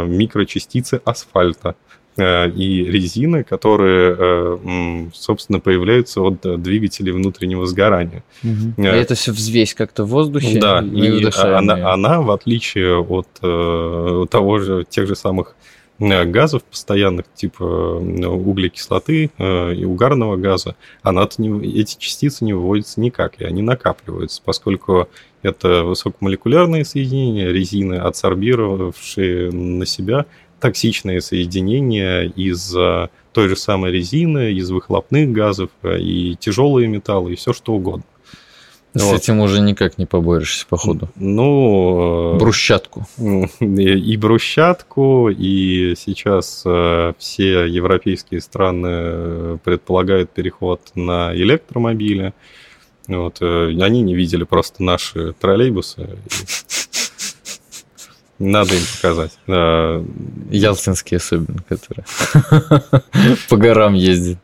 микрочастицы асфальта и резины, которые, собственно, появляются от двигателей внутреннего сгорания. Угу. И это все взвесь как-то в воздухе? Да, и она, она, в отличие от того же, тех же самых Э, газов постоянных, типа э, углекислоты э, и угарного газа, она не, эти частицы не выводятся никак, и они накапливаются, поскольку это высокомолекулярные соединения, резины, адсорбировавшие на себя токсичные соединения из той же самой резины, из выхлопных газов и тяжелые металлы, и все что угодно. С вот. этим уже никак не поборешься, походу. Ну... Э, брусчатку. И брусчатку, и сейчас э, все европейские страны э, предполагают переход на электромобили. Вот, они не видели просто наши троллейбусы. Надо им показать. Ялтинские особенно, которые по горам ездят.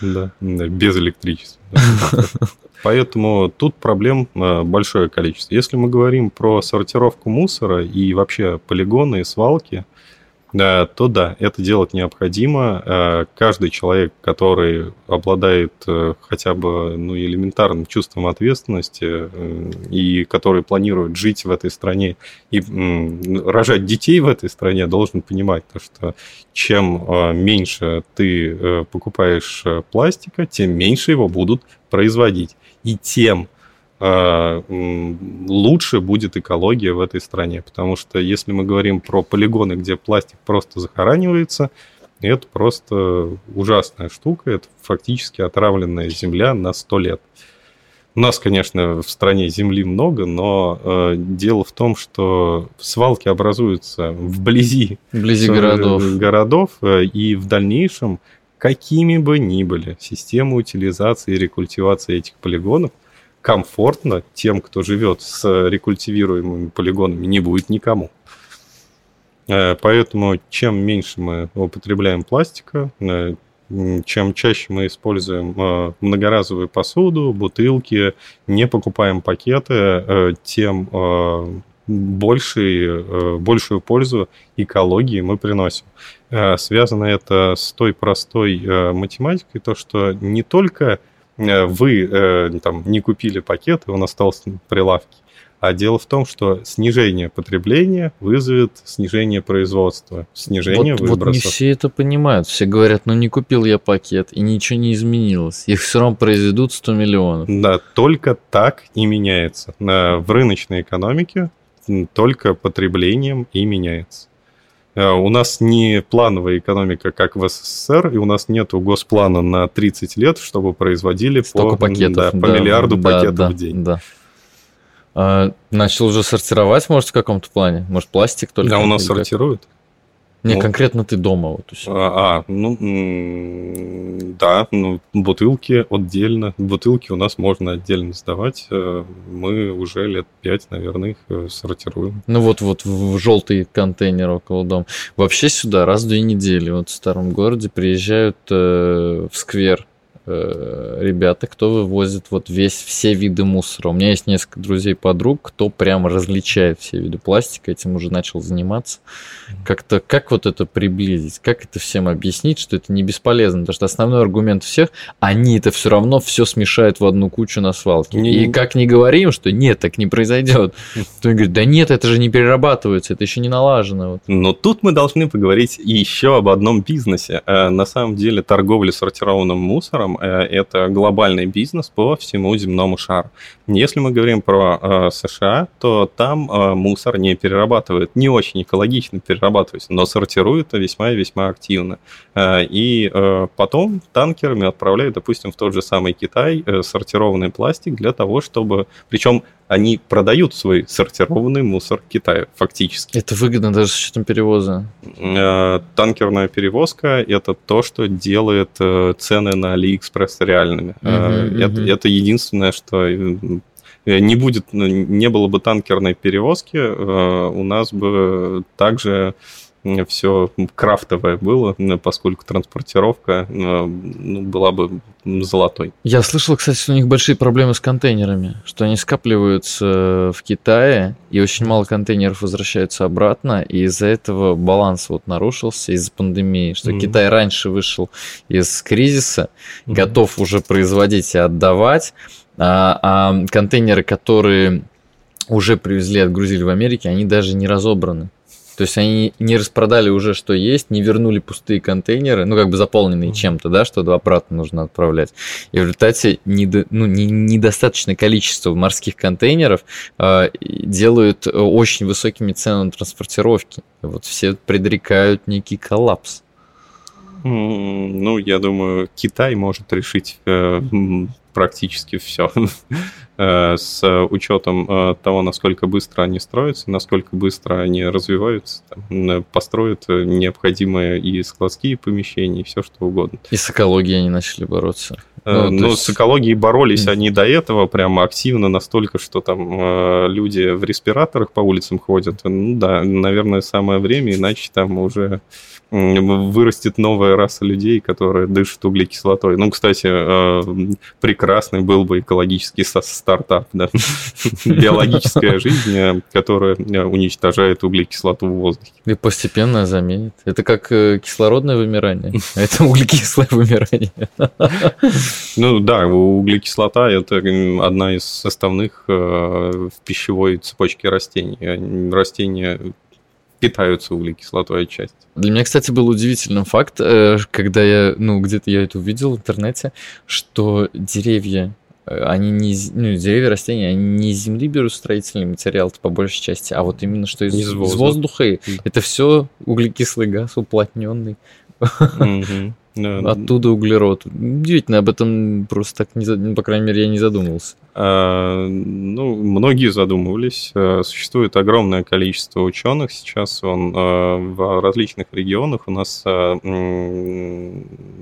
Да, без электричества. Поэтому тут проблем э, большое количество. Если мы говорим про сортировку мусора и вообще полигоны и свалки, то да, это делать необходимо. Э, каждый человек, который обладает хотя бы ну, элементарным чувством ответственности и который планирует жить в этой стране и рожать детей в этой стране, должен понимать, что чем меньше ты покупаешь пластика, тем меньше его будут производить и тем э, лучше будет экология в этой стране. Потому что если мы говорим про полигоны, где пластик просто захоранивается, это просто ужасная штука. Это фактически отравленная земля на 100 лет. У нас, конечно, в стране земли много, но э, дело в том, что свалки образуются вблизи, вблизи городов. городов, э, и в дальнейшем какими бы ни были системы утилизации и рекультивации этих полигонов, комфортно тем, кто живет с рекультивируемыми полигонами, не будет никому. Э, поэтому чем меньше мы употребляем пластика, э, чем чаще мы используем э, многоразовую посуду, бутылки, не покупаем пакеты, тем больший, большую пользу экологии мы приносим. Связано это с той простой математикой, то, что не только э, вы там, не купили пакет, и он остался на прилавке, а дело в том, что снижение потребления вызовет снижение производства, снижение вот, выбросов. Вот не все это понимают. Все говорят, ну не купил я пакет, и ничего не изменилось. Их все равно произведут 100 миллионов. Да, только так и меняется. В рыночной экономике только потреблением и меняется. Э, у нас не плановая экономика, как в СССР, и у нас нет госплана на 30 лет, чтобы производили Столько по, пакетов, да, по да, миллиарду да, пакетов да, в день. Да. А, начал уже сортировать, может, в каком-то плане? Может, пластик только? Да, у нас сортируют. Как? Не, ну, конкретно ты дома. Вот, а, а, ну, да, ну, бутылки отдельно. Бутылки у нас можно отдельно сдавать. Э, мы уже лет пять, наверное, их э, сортируем. Ну вот, вот в желтый контейнер около дома. Вообще сюда раз в две недели вот в старом городе приезжают э, в сквер ребята, кто вывозит вот весь, все виды мусора. У меня есть несколько друзей-подруг, кто прям различает все виды пластика, этим уже начал заниматься. Как-то, как вот это приблизить, как это всем объяснить, что это не бесполезно, потому что основной аргумент всех, они это все равно все смешают в одну кучу на свалке. Не, и как не говорим, что нет, так не произойдет, то говорит, да нет, это же не перерабатывается, это еще не налажено. Вот. Но тут мы должны поговорить еще об одном бизнесе. Э, на самом деле торговля сортированным мусором э, – это глобальный бизнес по всему земному шару. Если мы говорим про э, США, то там мусор не перерабатывают, не очень экологично перерабатывается, но сортируют весьма и весьма активно. И потом танкерами отправляют, допустим, в тот же самый Китай сортированный пластик для того, чтобы... Причем они продают свой сортированный мусор Китаю, фактически. Это выгодно даже с учетом перевоза. Э, танкерная перевозка – это то, что делает э, цены на AliExpress реальными. Угу, это, угу. это единственное, что не будет, ну, не было бы танкерной перевозки, у нас бы также все крафтовое было, поскольку транспортировка ну, была бы золотой. Я слышал, кстати, что у них большие проблемы с контейнерами, что они скапливаются в Китае, и очень мало контейнеров возвращаются обратно, и из-за этого баланс вот нарушился из-за пандемии, что mm-hmm. Китай раньше вышел из кризиса, mm-hmm. готов уже производить и отдавать, а, а контейнеры, которые уже привезли, отгрузили в Америке, они даже не разобраны. То есть они не распродали уже, что есть, не вернули пустые контейнеры, ну, как бы заполненные чем-то, да, что обратно нужно отправлять. И в результате недо, ну, не, недостаточное количество морских контейнеров э, делают очень высокими ценами на транспортировки. И вот все предрекают некий коллапс. Ну, я думаю, Китай может решить э, практически все. Э, с учетом э, того, насколько быстро они строятся, насколько быстро они развиваются, там, построят необходимые и складские помещения, и все что угодно. И с экологией они начали бороться. Ну, ну есть... с экологией боролись они до этого прямо активно настолько, что там люди в респираторах по улицам ходят. Ну да, наверное, самое время, иначе там уже вырастет новая раса людей, которые дышат углекислотой. Ну, кстати, э, прекрасный был бы экологический стартап, да? биологическая жизнь, э, которая э, уничтожает углекислоту в воздухе. И постепенно заменит. Это как кислородное вымирание, а это углекислое вымирание. Ну да, углекислота – это одна из составных в пищевой цепочке растений. Растения питаются углекислотой отчасти. Для меня, кстати, был удивительным факт, э, когда я, ну, где-то я это увидел в интернете, что деревья, э, они не, ну, деревья, растения, они не из земли берут строительный материал по большей части, а вот именно что из, из воздуха. Из воздуха. Это все углекислый газ уплотненный. Оттуда углерод. Удивительно, об этом просто так, не, ну, по крайней мере, я не задумывался. А, ну, многие задумывались. А, существует огромное количество ученых. Сейчас он а, в различных регионах у нас а,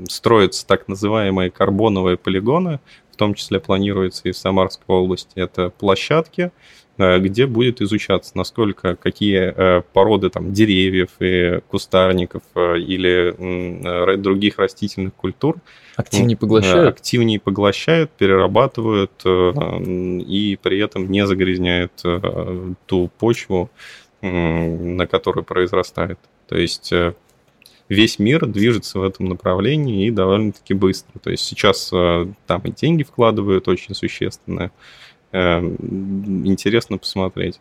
строятся так называемые карбоновые полигоны, в том числе планируется и в Самарской области. Это площадки, где будет изучаться, насколько какие э, породы там, деревьев и кустарников э, или других растительных культур активнее поглощают, активнее поглощают, перерабатывают и при этом не загрязняют ту почву, на которой произрастает. То есть весь мир движется в этом направлении и довольно-таки быстро. То есть сейчас там и деньги вкладывают очень существенные. Эм, интересно посмотреть.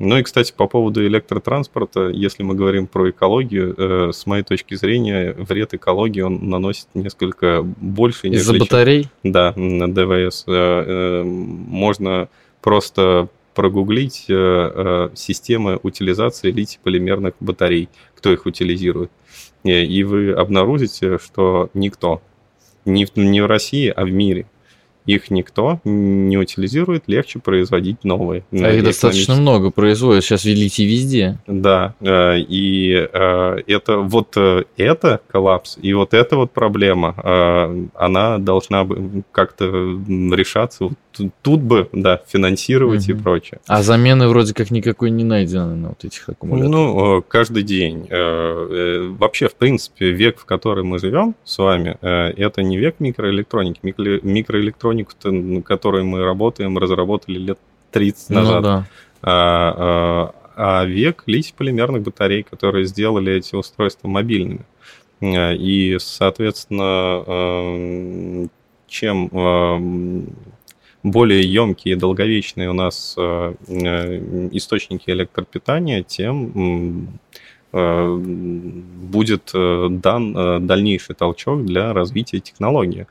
Ну и, кстати, по поводу электротранспорта, если мы говорим про экологию, э, с моей точки зрения, вред экологии он наносит несколько больше. Из-за батарей? Да, на ДВС. Э, э, можно просто прогуглить системы утилизации литий-полимерных батарей, кто их утилизирует. И вы обнаружите, что никто, не в, не в России, а в мире их никто не утилизирует, легче производить новые. А их достаточно много производят, сейчас велите везде. Да, э, и э, это вот э, это коллапс, и вот эта вот проблема, она должна как-то решаться тут бы, да, финансировать Мгм. и прочее. А замены вроде как никакой не найдено на вот этих аккумуляторах. Ну, э, каждый день. Э, э, Вообще, в принципе, век, в который мы живем с вами, это не век микроэлектроники. Микро- Микроэлектронику, на которой мы работаем, разработали лет 30 Ну назад. да. а, а, а век литий-полимерных батарей, которые сделали эти устройства мобильными. И, соответственно, чем более емкие и долговечные у нас э, э, источники электропитания, тем э, будет дан дальнейший толчок для развития технологии.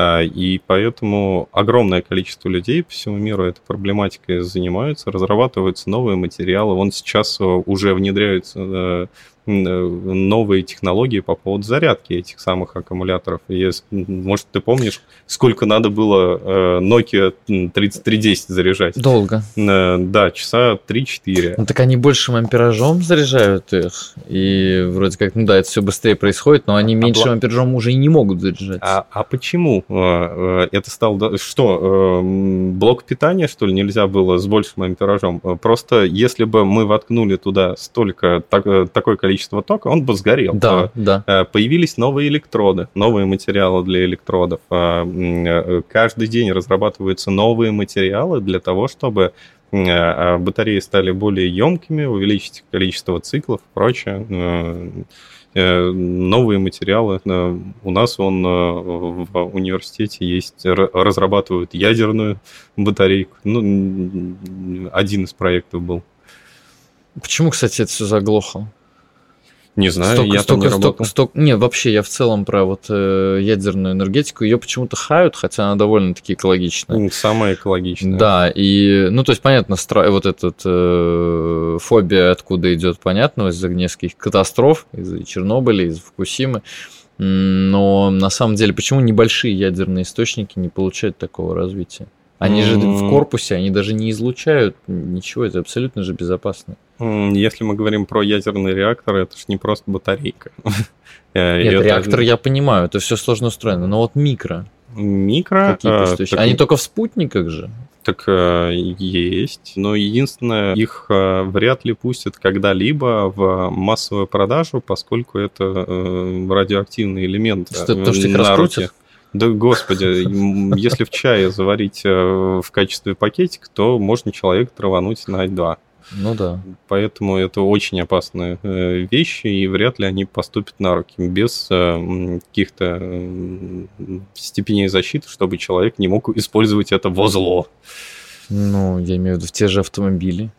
И поэтому огромное количество людей по всему миру этой проблематикой занимаются, разрабатываются новые материалы. Вон сейчас уже внедряются новые технологии по поводу зарядки этих самых аккумуляторов. И может, ты помнишь, сколько надо было э, Nokia м, 3310 заряжать? Долго. Э, Да, часа 3-4. Ну так они большим амперажом заряжают их. И вроде как, ну да, это все быстрее происходит, но они А меньшим бла- амперажом уже и не могут заряжать. А, а почему э, э, это стало... Что, э, блок питания, что ли, нельзя было с большим амперажом? Э, Просто если бы мы воткнули туда столько, так- э, такое количество тока, он бы сгорел. Да, да. Э, Появились новые электроды, новые материалы для электродов. А, э, Каждый день разрабатываются новые материалы для того, чтобы э, батареи стали более емкими, увеличить количество циклов и прочее. Новые материалы. У нас он в университете есть, разрабатывают ядерную батарейку. Ну, один из проектов был. Почему, кстати, это все заглохло? Не знаю, столько, я там столько, не столько, работал. столько- Не, вообще, я в целом про вот э, ядерную энергетику, ее почему-то хают, хотя она довольно-таки экологичная. М, Самое экологичное. Да, и, ну, то есть, понятно, стра- вот этот э, фобия откуда идет, понятно, из-за нескольких катастроф, из-за Чернобыля, из Фукусимы. Но на самом деле, почему небольшие ядерные источники не получают такого развития? Они же в корпусе, они даже не излучают ничего, это абсолютно же безопасно. Если мы говорим про ядерный реактор, это же не просто батарейка. Э, Нет, реактор я понимаю, это все сложно устроено, но вот микро Микро. э, Они только в спутниках же. Так э, есть, но единственное, их вряд ли пустят когда-либо в массовую продажу, поскольку это радиоактивный элемент. Потому что их раскрутят? Да, господи, если в чае заварить э, в качестве пакетика, то можно человека травануть на 2. Ну да. Поэтому это очень опасные э, вещи, и вряд ли они поступят на руки без э, каких-то степеней защиты, чтобы человек не мог использовать это во зло. Ну, я имею в виду в те же автомобили.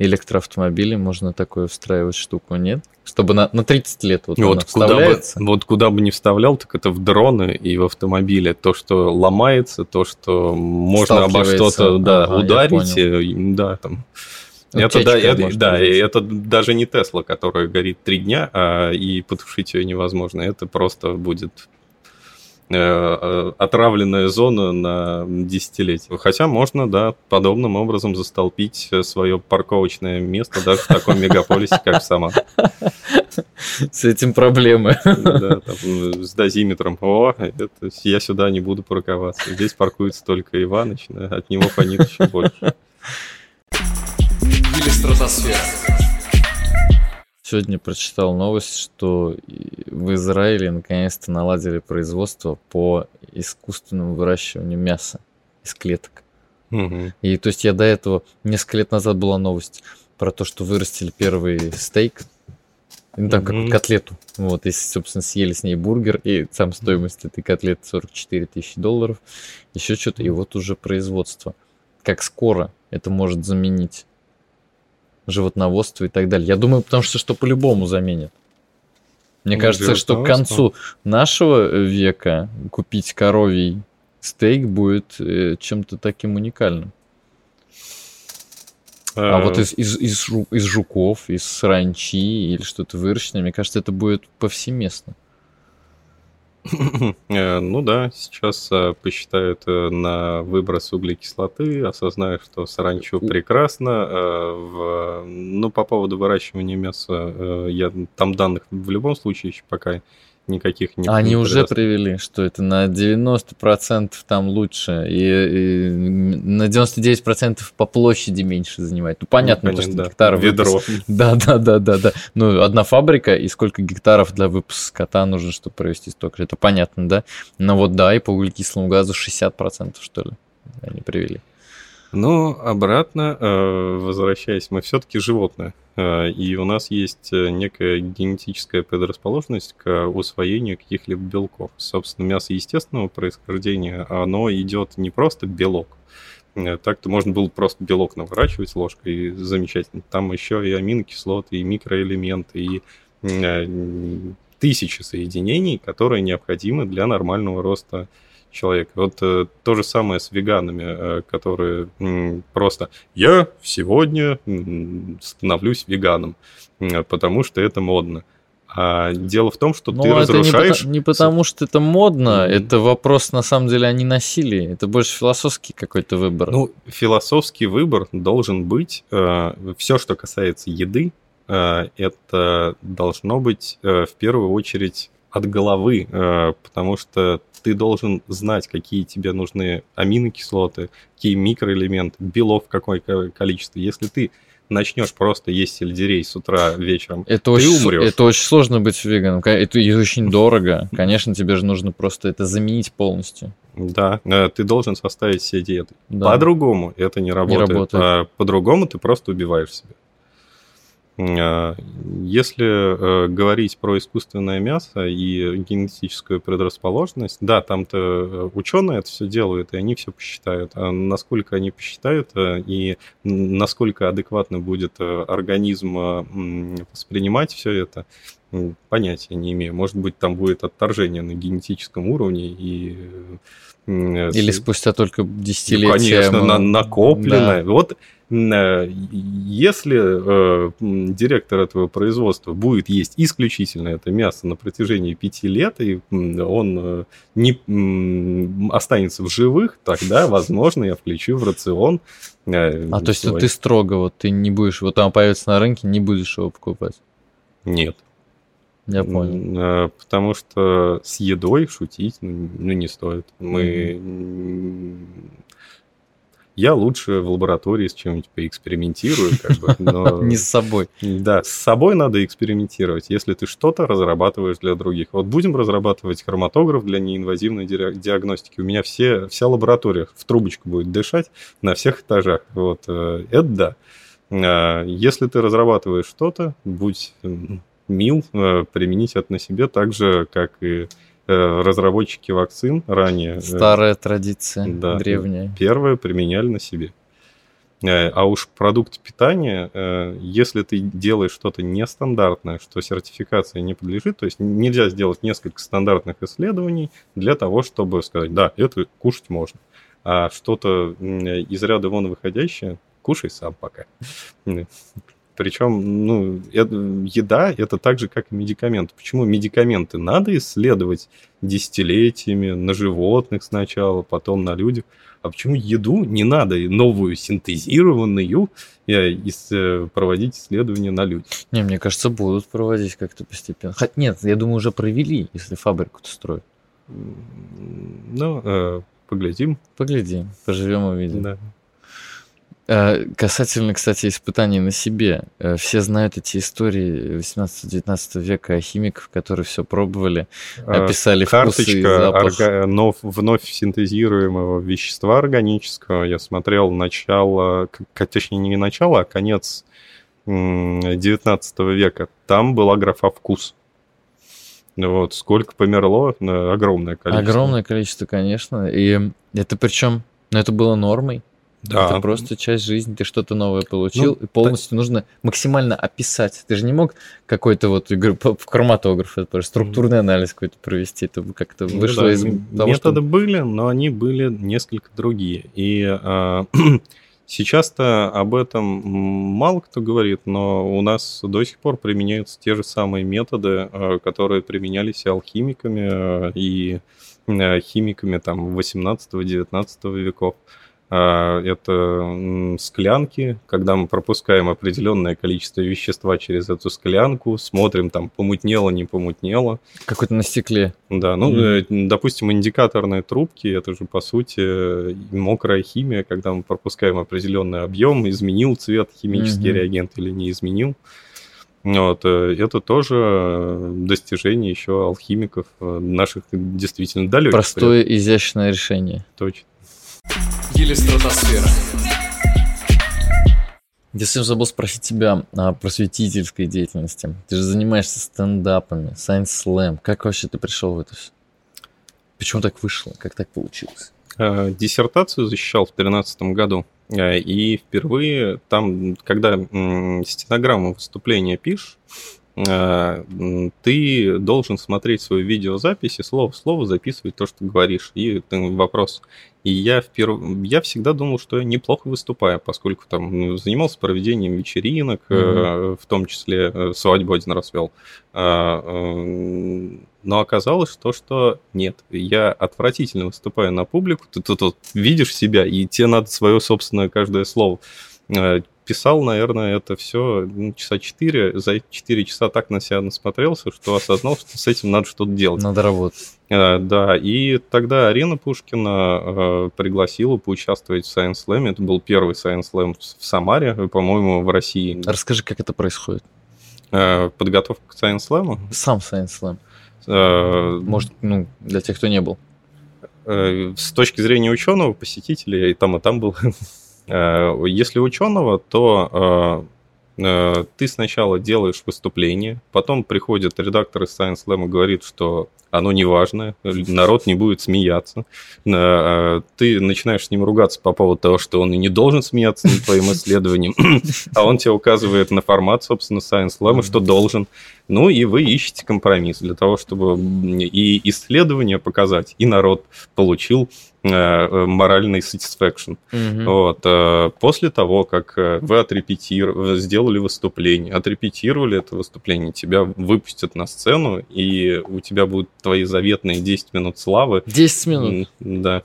Электроавтомобили можно такое встраивать штуку, нет? Чтобы на, на 30 лет вот, она Вот куда, бы, вот куда бы не вставлял, так это в дроны и в автомобиле. То, что ломается, то, что можно обо что-то да, Ага, ударить, э, и- да, там. Ну, Это, да, это, да, это даже не Тесла, которая горит три дня, а, и потушить ее невозможно. Это просто будет отравленная зона на десятилетие. Хотя можно, да, подобным образом застолпить свое парковочное место даже в таком мегаполисе, как Самара. С этим проблемы. Да, там, с дозиметром. О, это, я сюда не буду парковаться. Здесь паркуется только Иваныч, от него фонит еще больше. Или стратосфера. Сегодня прочитал новость, что в Израиле наконец-то наладили производство по искусственному выращиванию мяса из клеток. Мгм. И то есть я до этого, несколько лет назад была новость про то, что вырастили первый стейк, ну там как Мгм. котлету. Вот, и, собственно, съели с ней бургер, и сам стоимость этой котлеты 44 тысячи долларов, еще что-то, и вот уже производство. Как скоро это может заменить животноводство и так далее. Я думаю, потому что что по-любому заменит. Мне Ну, кажется, что к концу нашего века купить коровий стейк будет э, чем-то таким уникальным. А вот Э, из, из, из, из жуков, из саранчи или что-то выращенное, мне кажется, это будет повсеместно. Э, Ну да, сейчас э, посчитают э, на выброс углекислоты, осознают, что саранчу прекрасно. Ну, по поводу выращивания мяса, я там данных в любом случае еще пока никаких не Они не уже привели, что это на 90% там лучше, и, и на 99% по площади меньше занимает. Ну, понятно, Ну, то, что конечно, да. гектаров Ведро. выпуск- Да, да, да, да, да. Ну, одна фабрика, и сколько гектаров для выпуска скота нужно, чтобы провести столько. Это понятно, да? Но вот да, и по углекислому газу 60%, что ли, они привели. Но обратно, э, возвращаясь, мы все-таки животные. Э, И у нас есть э, некая генетическая предрасположенность к усвоению каких-либо белков. Собственно, мясо естественного происхождения, оно идет не просто белок. Так-то можно было просто белок наворачивать ложкой, и замечательно. Там еще и аминокислоты, и микроэлементы, и тысячи соединений, которые необходимы для нормального роста человека. Вот э, то же самое с веганами, э, которые м, просто «я сегодня м, становлюсь веганом, м, потому что это модно». А дело в том, что Ну, ты это не, разрушаешь... пота- не потому, что это модно, Мгм. это вопрос, на самом деле, о ненасилии. Это больше философский какой-то выбор. Ну, философский выбор должен быть, все, что касается еды, э, это должно быть э, в первую очередь от головы, э, потому что ты должен знать, какие тебе нужны аминокислоты, какие микроэлементы, белов какое ко- количество. Если ты начнешь просто есть сельдерей с утра вечером, Это Ты очень, умрёшь. это очень сложно быть веганом. Это, и очень дорого. Конечно, тебе же нужно просто это заменить полностью. да, э, ты должен составить себе диету. Да. По-другому это не работает. работает. А по-другому ты просто убиваешь себя. А, Если э, говорить про искусственное мясо и генетическую предрасположенность, да, там-то ученые это все делают, и они все посчитают. А насколько они посчитают э, и насколько адекватно будет э, организм э, воспринимать все это, понятия не имею. Может быть, там будет отторжение на генетическом уровне и э, Или спустя только ну, десятилетия. конечно, мы- на- накопленное. Да. Вот э, если э, директор этого производства будет есть исключительно это мясо на протяжении пяти лет, и он э, не м, останется в живых, тогда, возможно, я включу в рацион. э, А то есть ты строго, вот ты не будешь, вот там появится на рынке, не будешь его покупать. Нет. Я понял. Э, Потому что с едой шутить ну, ну, не стоит. Мы... м, Я лучше в лаборатории с чем-нибудь поэкспериментирую, как бы, но... Не с собой. Да, с собой надо экспериментировать, если ты что-то разрабатываешь для других. Вот будем разрабатывать хроматограф для неинвазивной диа- диагностики. У меня все, вся лаборатория в трубочку будет дышать на всех этажах. Вот, э, это да. А, Если ты разрабатываешь что-то, будь мил, э, применить это на себе так же, как и разработчики вакцин ранее. э, Старая традиция, да. древняя. первое применяли на себе. Э, А уж продукт питания, э, если ты делаешь что-то нестандартное, что сертификации не подлежит, то есть нельзя сделать несколько стандартных исследований для того, чтобы сказать, да, это кушать можно. А что-то из ряда вон выходящее, кушай сам пока. Причем, ну, это- еда это так же, как и медикаменты. Почему медикаменты надо исследовать десятилетиями на животных сначала, потом на людях? А почему еду не надо новую синтезированную э, э, проводить исследования на людях? Не, мне кажется, будут проводить как-то постепенно. Хотя нет, я думаю, уже провели, если фабрику-то строят. Ну, э, поглядим. Поглядим, поживем увидим. Да. Э, Касательно, кстати, испытаний на себе. Э, Все знают эти истории 18-19 века о химиков, которые все пробовали, А, описали вкусы и Карточка запах. орга- нов- вновь синтезируемого вещества органического. Я смотрел начало, точнее не начало, а конец м, 19 века. Там была графа «вкус». Вот, сколько померло, э, огромное количество. Огромное количество, конечно. И это причем, ну, это было нормой. Да. Это просто часть жизни, ты что-то новое получил, Ну, и полностью нужно максимально описать. Ты же не мог какой-то вот в хроматограф, это структурный анализ какой-то провести, это как-то Ну вышло да, из того, что... Методы были, но они были несколько другие. И а, сейчас-то об этом мало кто говорит, но у нас до сих пор применяются те же самые методы, а, которые применялись и алхимиками, а, и химиками там 18-19 веков. А, это склянки, когда мы пропускаем определенное количество вещества через эту склянку, смотрим, там, помутнело, не помутнело. Какой-то на стекле. Да, ну, mm-hmm. допустим, индикаторные трубки, это же, по сути, мокрая химия, когда мы пропускаем определенный объем, изменил цвет химический mm-hmm. реагент или не изменил. Вот, э, это тоже достижение еще алхимиков, э, наших действительно далеких. Простое, изящное решение. Точно. Или стратосфера. Я совсем забыл спросить тебя о просветительской деятельности. Ты же занимаешься стендапами, Science Slam. Как вообще ты пришел в это все? Почему так вышло? Как так получилось? Э, диссертацию защищал в 2013 году. Э, и впервые там, когда стенограмму выступления пишешь, ты должен смотреть свою видеозапись и слово в слово записывать то, что говоришь. И вопрос, и я, вперв... я всегда думал, что я неплохо выступаю, поскольку там занимался проведением вечеринок, mm-hmm. э, в том числе э, свадьбу один раз вел. Э, но оказалось, что, что нет, я отвратительно выступаю на публику, ты тут вот видишь себя, и тебе надо свое собственное каждое слово э, писал, наверное, это все ну, часа 4. За 4 часа так на себя насмотрелся, что осознал, что с этим надо что-то делать. Надо работать. А, да, и тогда Арина Пушкина э, пригласила поучаствовать в Science Slam. Это был первый Science Slam в Самаре, по-моему, в России. Расскажи, как это происходит. Э, подготовка к Science Slam? Сам Science Slam. Может, ну, для тех, кто не был. С точки зрения ученого, посетителя, и там, и там был если ученого, то э, э, ты сначала делаешь выступление, потом приходит редактор из Science Slam и говорит, что оно не важно, народ не будет смеяться. Ты начинаешь с ним ругаться по поводу того, что он и не должен смеяться над твоим исследованием, а он тебе указывает на формат, собственно, Science Slam, что должен. Ну и вы ищете компромисс для того, чтобы и исследование показать, и народ получил Э, моральный satisfaction. Угу. Вот. Э, после того, как э, вы отрепетировали, сделали выступление, отрепетировали это выступление, тебя выпустят на сцену, и у тебя будут твои заветные 10 минут славы. 10 минут? Да,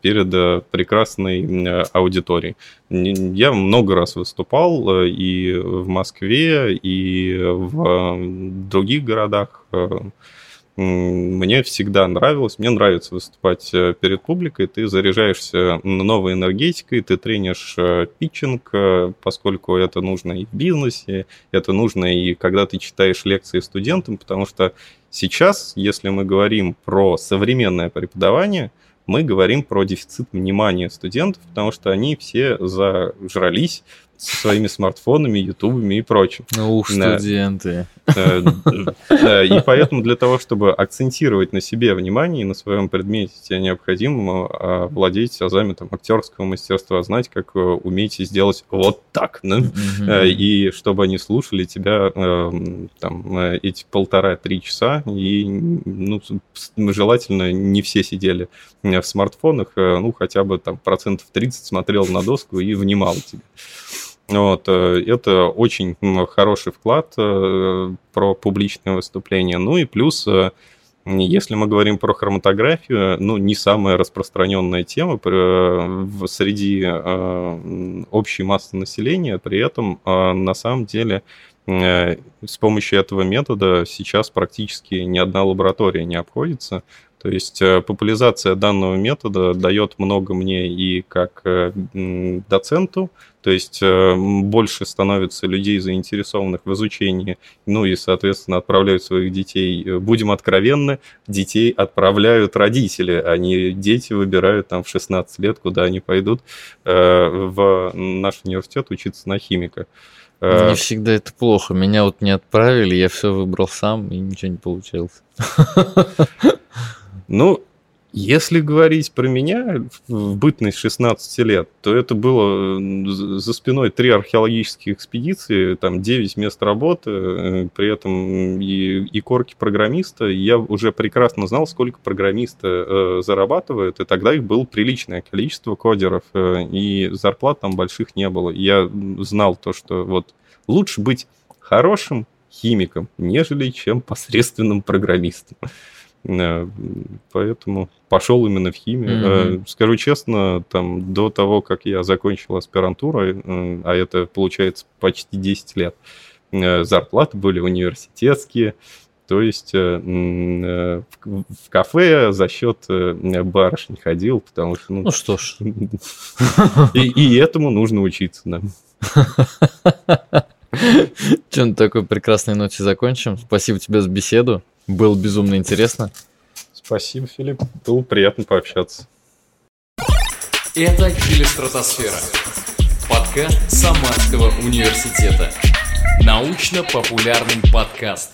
перед прекрасной аудиторией. Я много раз выступал и в Москве, и в других городах мне всегда нравилось, мне нравится выступать э, перед публикой, ты заряжаешься новой энергетикой, ты тренишь э, питчинг, э, поскольку это нужно и в бизнесе, это нужно и когда ты читаешь лекции студентам, потому что сейчас, если мы говорим про современное преподавание, мы говорим про дефицит внимания студентов, потому что они все зажрались со своими смартфонами, ютубами и прочим. Ну ух, студенты. Э, и поэтому для того, чтобы акцентировать на себе внимание и на своем предмете, тебе необходимо а, владеть азами там, актерского мастерства, знать, как э, умеете сделать вот так. Э, и чтобы они слушали тебя там, эти полтора-три часа, и ну, желательно не все сидели в смартфонах, ну, хотя бы там процентов 30 смотрел на доску и внимал тебе. Вот, э, это очень хороший вклад э, про публичное выступление. Ну и плюс, э, если мы говорим про хроматографию, ну, не самая распространенная тема среди общей массы населения, при этом на самом деле с помощью этого метода сейчас практически ни одна лаборатория не обходится. То есть популяризация данного метода дает много мне и как доценту, то есть э, больше становится людей, заинтересованных в изучении, ну и, соответственно, отправляют своих детей. Э, будем откровенны, детей отправляют родители, а не дети выбирают там в 16 лет, куда они пойдут э, в наш университет учиться на химика. Не всегда это плохо. Меня вот не отправили, я все выбрал сам, и ничего не получилось. Ну, если говорить про меня в бытность 16 лет, то это было за спиной три археологические экспедиции, там 9 мест работы, э, при этом и, и корки программиста. Я уже прекрасно знал, сколько программисты э, зарабатывают, и тогда их было приличное количество кодеров, э, и зарплат там больших не было. Я знал то, что вот лучше быть хорошим химиком, нежели чем посредственным программистом. Э, поэтому пошел именно в химию. Mm-hmm. Скажу честно, там до того, как я закончил аспирантуру, а это получается почти 10 лет, зарплаты были университетские, то есть в кафе за счет барышни ходил, потому что... Ну, ну что ж. И, и этому нужно учиться, да. Чем такой прекрасной ноте закончим. Спасибо тебе за беседу. Было безумно интересно. Спасибо, Филипп. Было приятно пообщаться. Это «Филистратосфера». Подкаст Самарского университета. Научно-популярный подкаст.